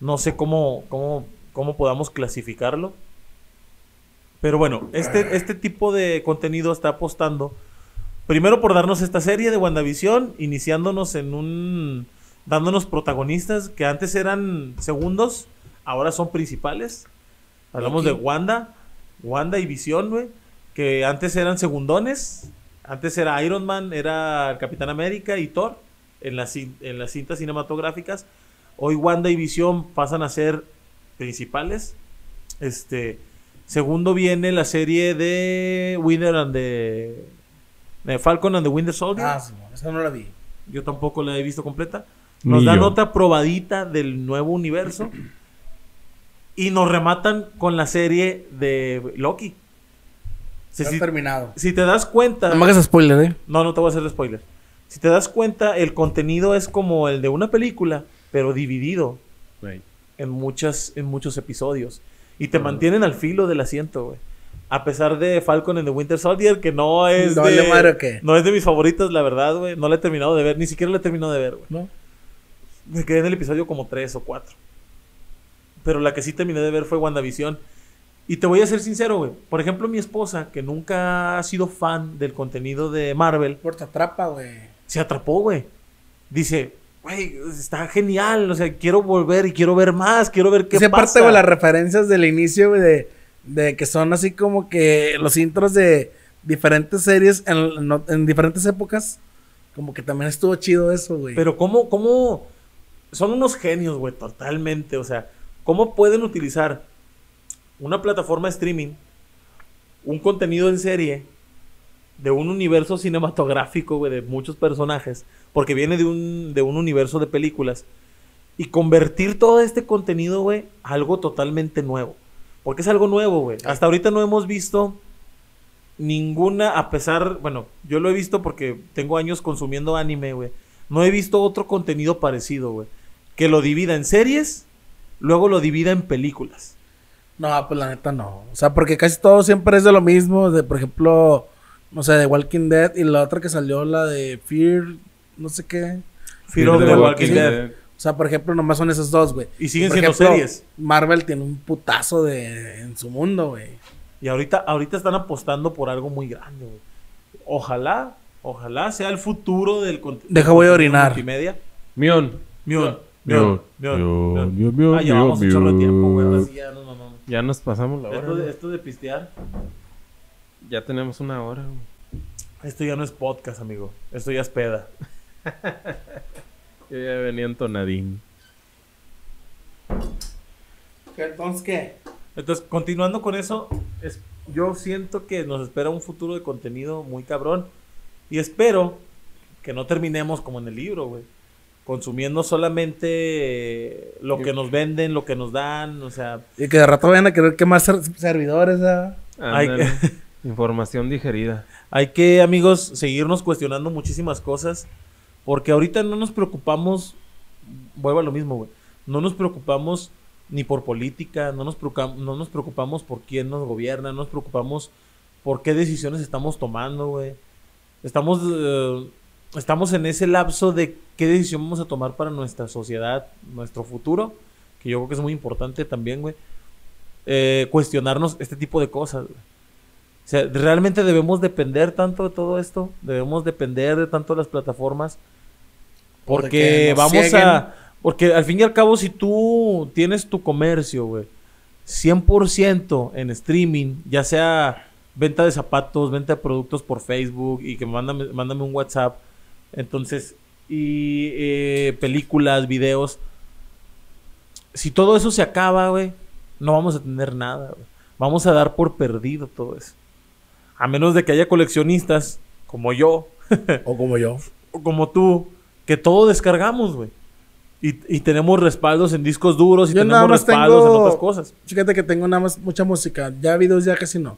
No sé cómo, cómo, cómo podamos clasificarlo. Pero bueno, este, este tipo de contenido está apostando primero por darnos esta serie de WandaVision, iniciándonos en un. dándonos protagonistas que antes eran segundos, ahora son principales. Hablamos de. Wanda, Wanda y Visión, güey, que antes eran segundones. Antes era Iron Man, era Capitán América y Thor en las, en las cintas cinematográficas. Hoy Wanda y Visión pasan a ser principales. Este, segundo viene la serie de Winter and the, de Falcon and the Winter Soldier. Ah, sí, esa no la vi. Yo tampoco la he visto completa. Ni Nos dan yo. otra probadita del nuevo universo. y nos rematan con la serie de Loki. Si, Está si- terminado. si te das cuenta. No me hagas spoiler, eh. No, no te voy a hacer spoiler. Si te das cuenta, el contenido es como el de una película, pero dividido en, muchas, en muchos episodios. Y te mantienen al filo del asiento, güey. A pesar de Falcon and the Winter Soldier, que no es ¿No de... madre qué? No es de mis favoritas, la verdad, güey. No la he terminado de ver. Ni siquiera la he terminado de ver, güey. ¿No? Me quedé en el episodio como 3 o 4. Pero la que sí terminé de ver fue WandaVision. Y te voy a ser sincero, güey. Por ejemplo, mi esposa, que nunca ha sido fan del contenido de Marvel, Por te atrapa, güey. se atrapó, güey. Dice, güey, está genial. O sea, quiero volver y quiero ver más. Quiero ver qué Esa pasa. parte, güey, las referencias del inicio, güey, de, de que son así como que los intros de diferentes series en, no- en diferentes épocas. Como que también estuvo chido eso, güey. Pero cómo, cómo... Son unos genios, güey, totalmente. O sea, ¿cómo pueden utilizar una plataforma de streaming, un contenido en serie, de un universo cinematográfico, güey, de muchos personajes, porque viene de un, de un universo de películas, y convertir todo este contenido, güey, a algo totalmente nuevo? Porque es algo nuevo, güey. Hasta ahorita no hemos visto ninguna, a pesar, bueno, yo lo he visto porque tengo años consumiendo anime, güey. No he visto otro contenido parecido, güey. Que lo divida en series, luego lo divida en películas. No, pues la neta no. O sea, porque casi todo siempre es de lo mismo. De, por ejemplo, no sé, de Walking Dead y la otra que salió, la de Fear, no sé qué. Fear of the Walking Dead. O sea, por ejemplo, nomás son esas dos, güey. Y siguen Por siendo ejemplo, series. Marvel tiene un putazo de en su mundo, güey. Y ahorita, ahorita están apostando por algo muy grande, güey. Ojalá, ojalá sea el futuro del contenido. Deja, voy a orinar. Multimedia. Mion, Mion, Mion, mion, mion, mion. mion, mion, Ah, llevamos un mion, chorro de tiempo, güey. Ahora mion. sí ya nos mamamos. ya nos pasamos la hora. Esto de, esto de pistear, Ya tenemos una hora. güey. esto ya no es podcast, amigo. Esto ya es peda. Yo ya venía entonadín. Entonces, ¿qué? Entonces, continuando con eso, es, yo siento que nos espera un futuro de contenido muy cabrón. Y espero que no terminemos como en el libro, güey. Consumiendo solamente eh, lo que nos venden, lo que nos dan, o sea... Y que de rato vayan a querer quemar ser- servidores, ¿ah? Ay, Ándale. Información digerida. Hay que, amigos, seguirnos cuestionando muchísimas cosas. Porque ahorita no nos preocupamos. Vuelvo a lo mismo, güey. No nos preocupamos ni por política, no nos, no nos preocupamos por quién nos gobierna, no nos preocupamos por qué decisiones estamos tomando, güey. Estamos, eh, estamos en ese lapso de qué decisión vamos a tomar para nuestra sociedad, nuestro futuro, que yo creo que es muy importante también, güey. Eh, cuestionarnos este tipo de cosas. O sea, ¿realmente debemos depender tanto de todo esto? ¿Debemos depender de tanto las plataformas? Porque vamos cieguen. a... Porque al fin y al cabo, si tú tienes tu comercio, güey, 100% en streaming, ya sea venta de zapatos, venta de productos por Facebook y que mándame, mándame un WhatsApp, entonces, y eh, películas, videos, si todo eso se acaba, güey, no vamos a tener nada. güey. Vamos a dar por perdido todo eso. A menos de que haya coleccionistas como yo O como yo. o como tú, que todo descargamos, güey. Y, y tenemos respaldos en discos duros y Yo tenemos respaldos en otras cosas. Fíjate que tengo nada más mucha música. Ya videos ya casi no.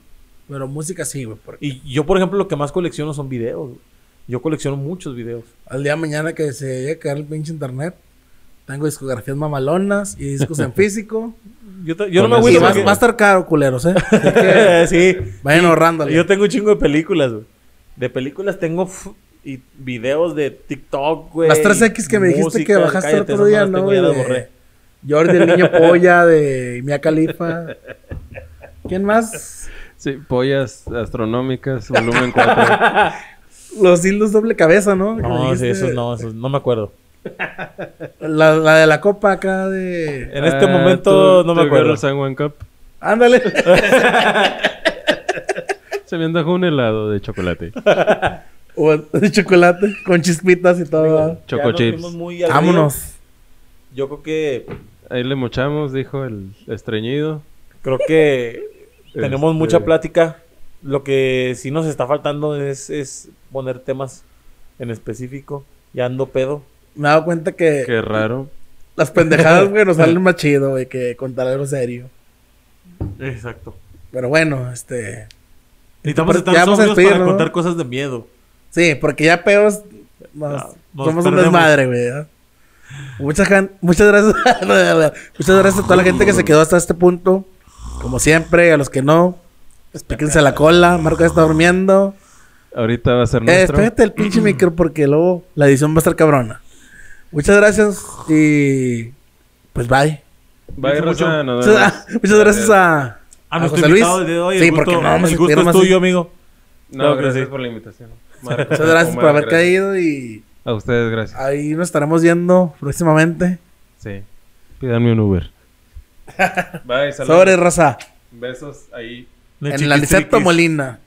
Pero música sí, güey. porque Y yo, por ejemplo, lo que más colecciono son videos. güey. Yo colecciono muchos videos. Al día de mañana que se llegue a caer el pinche internet, tengo discografías mamalonas y discos en físico. Yo, yo no me Y eso agüito va, a estar caro, culeros, ¿eh? Así que sí. vayan ahorrándole. Yo tengo un chingo de películas, güey. De películas tengo y videos de TikTok, güey. Las 3X que me dijiste que bajaste el otro día, ¿no? tengo, ya borré. Jordi el niño polla, de Mia Califa. ¿Quién más? Sí, pollas astronómicas, volumen 4. Los hildos doble cabeza, ¿no? No, sí, esos no, esos no me acuerdo. La, la de la copa acá de. En este momento no me acuerdo. El One Cup. Ándale. Se me antojó un helado de chocolate. O de chocolate con chispitas y todo. Choco Ya nos chips. fuimos muy al Vámonos. río. Yo creo que Ahí le mochamos, dijo el estreñido. creo que tenemos Este- mucha plática. Lo que sí nos está faltando es, es poner temas en específico. Ya ando pedo. Me he dado cuenta que Qué raro. las pendejadas, güey, nos salen más chido, güey, que contar algo serio. Exacto. Pero bueno, este. Necesitamos estar sobrios para contar cosas de miedo. Sí, porque ya peos. nos- somos un desmadre, güey. ¿eh? Muchas, muchas gracias. muchas gracias a toda la gente que se quedó hasta este punto. Como siempre, a los que no, explíquense la cola. Marco ya está durmiendo. Ahorita va a ser Eh, nuestro. espérate el pinche micro porque luego la edición va a estar cabrona. Muchas gracias y pues bye. Bye, Mucho, Rosa. nos Muchas, vemos. muchas gracias a, A a nuestro José Luis. de hoy. Sí, el porque gusto, no vamos a el gusto despedir es más tuyo, amigo. No, gracias sí. por la invitación. Muchas gracias por haber gracias. caído y A ustedes, gracias. ahí nos estaremos viendo próximamente. Sí. Pídanme un Uber. Bye, saludos. Sobre raza. Besos ahí. En la Niceto Molina.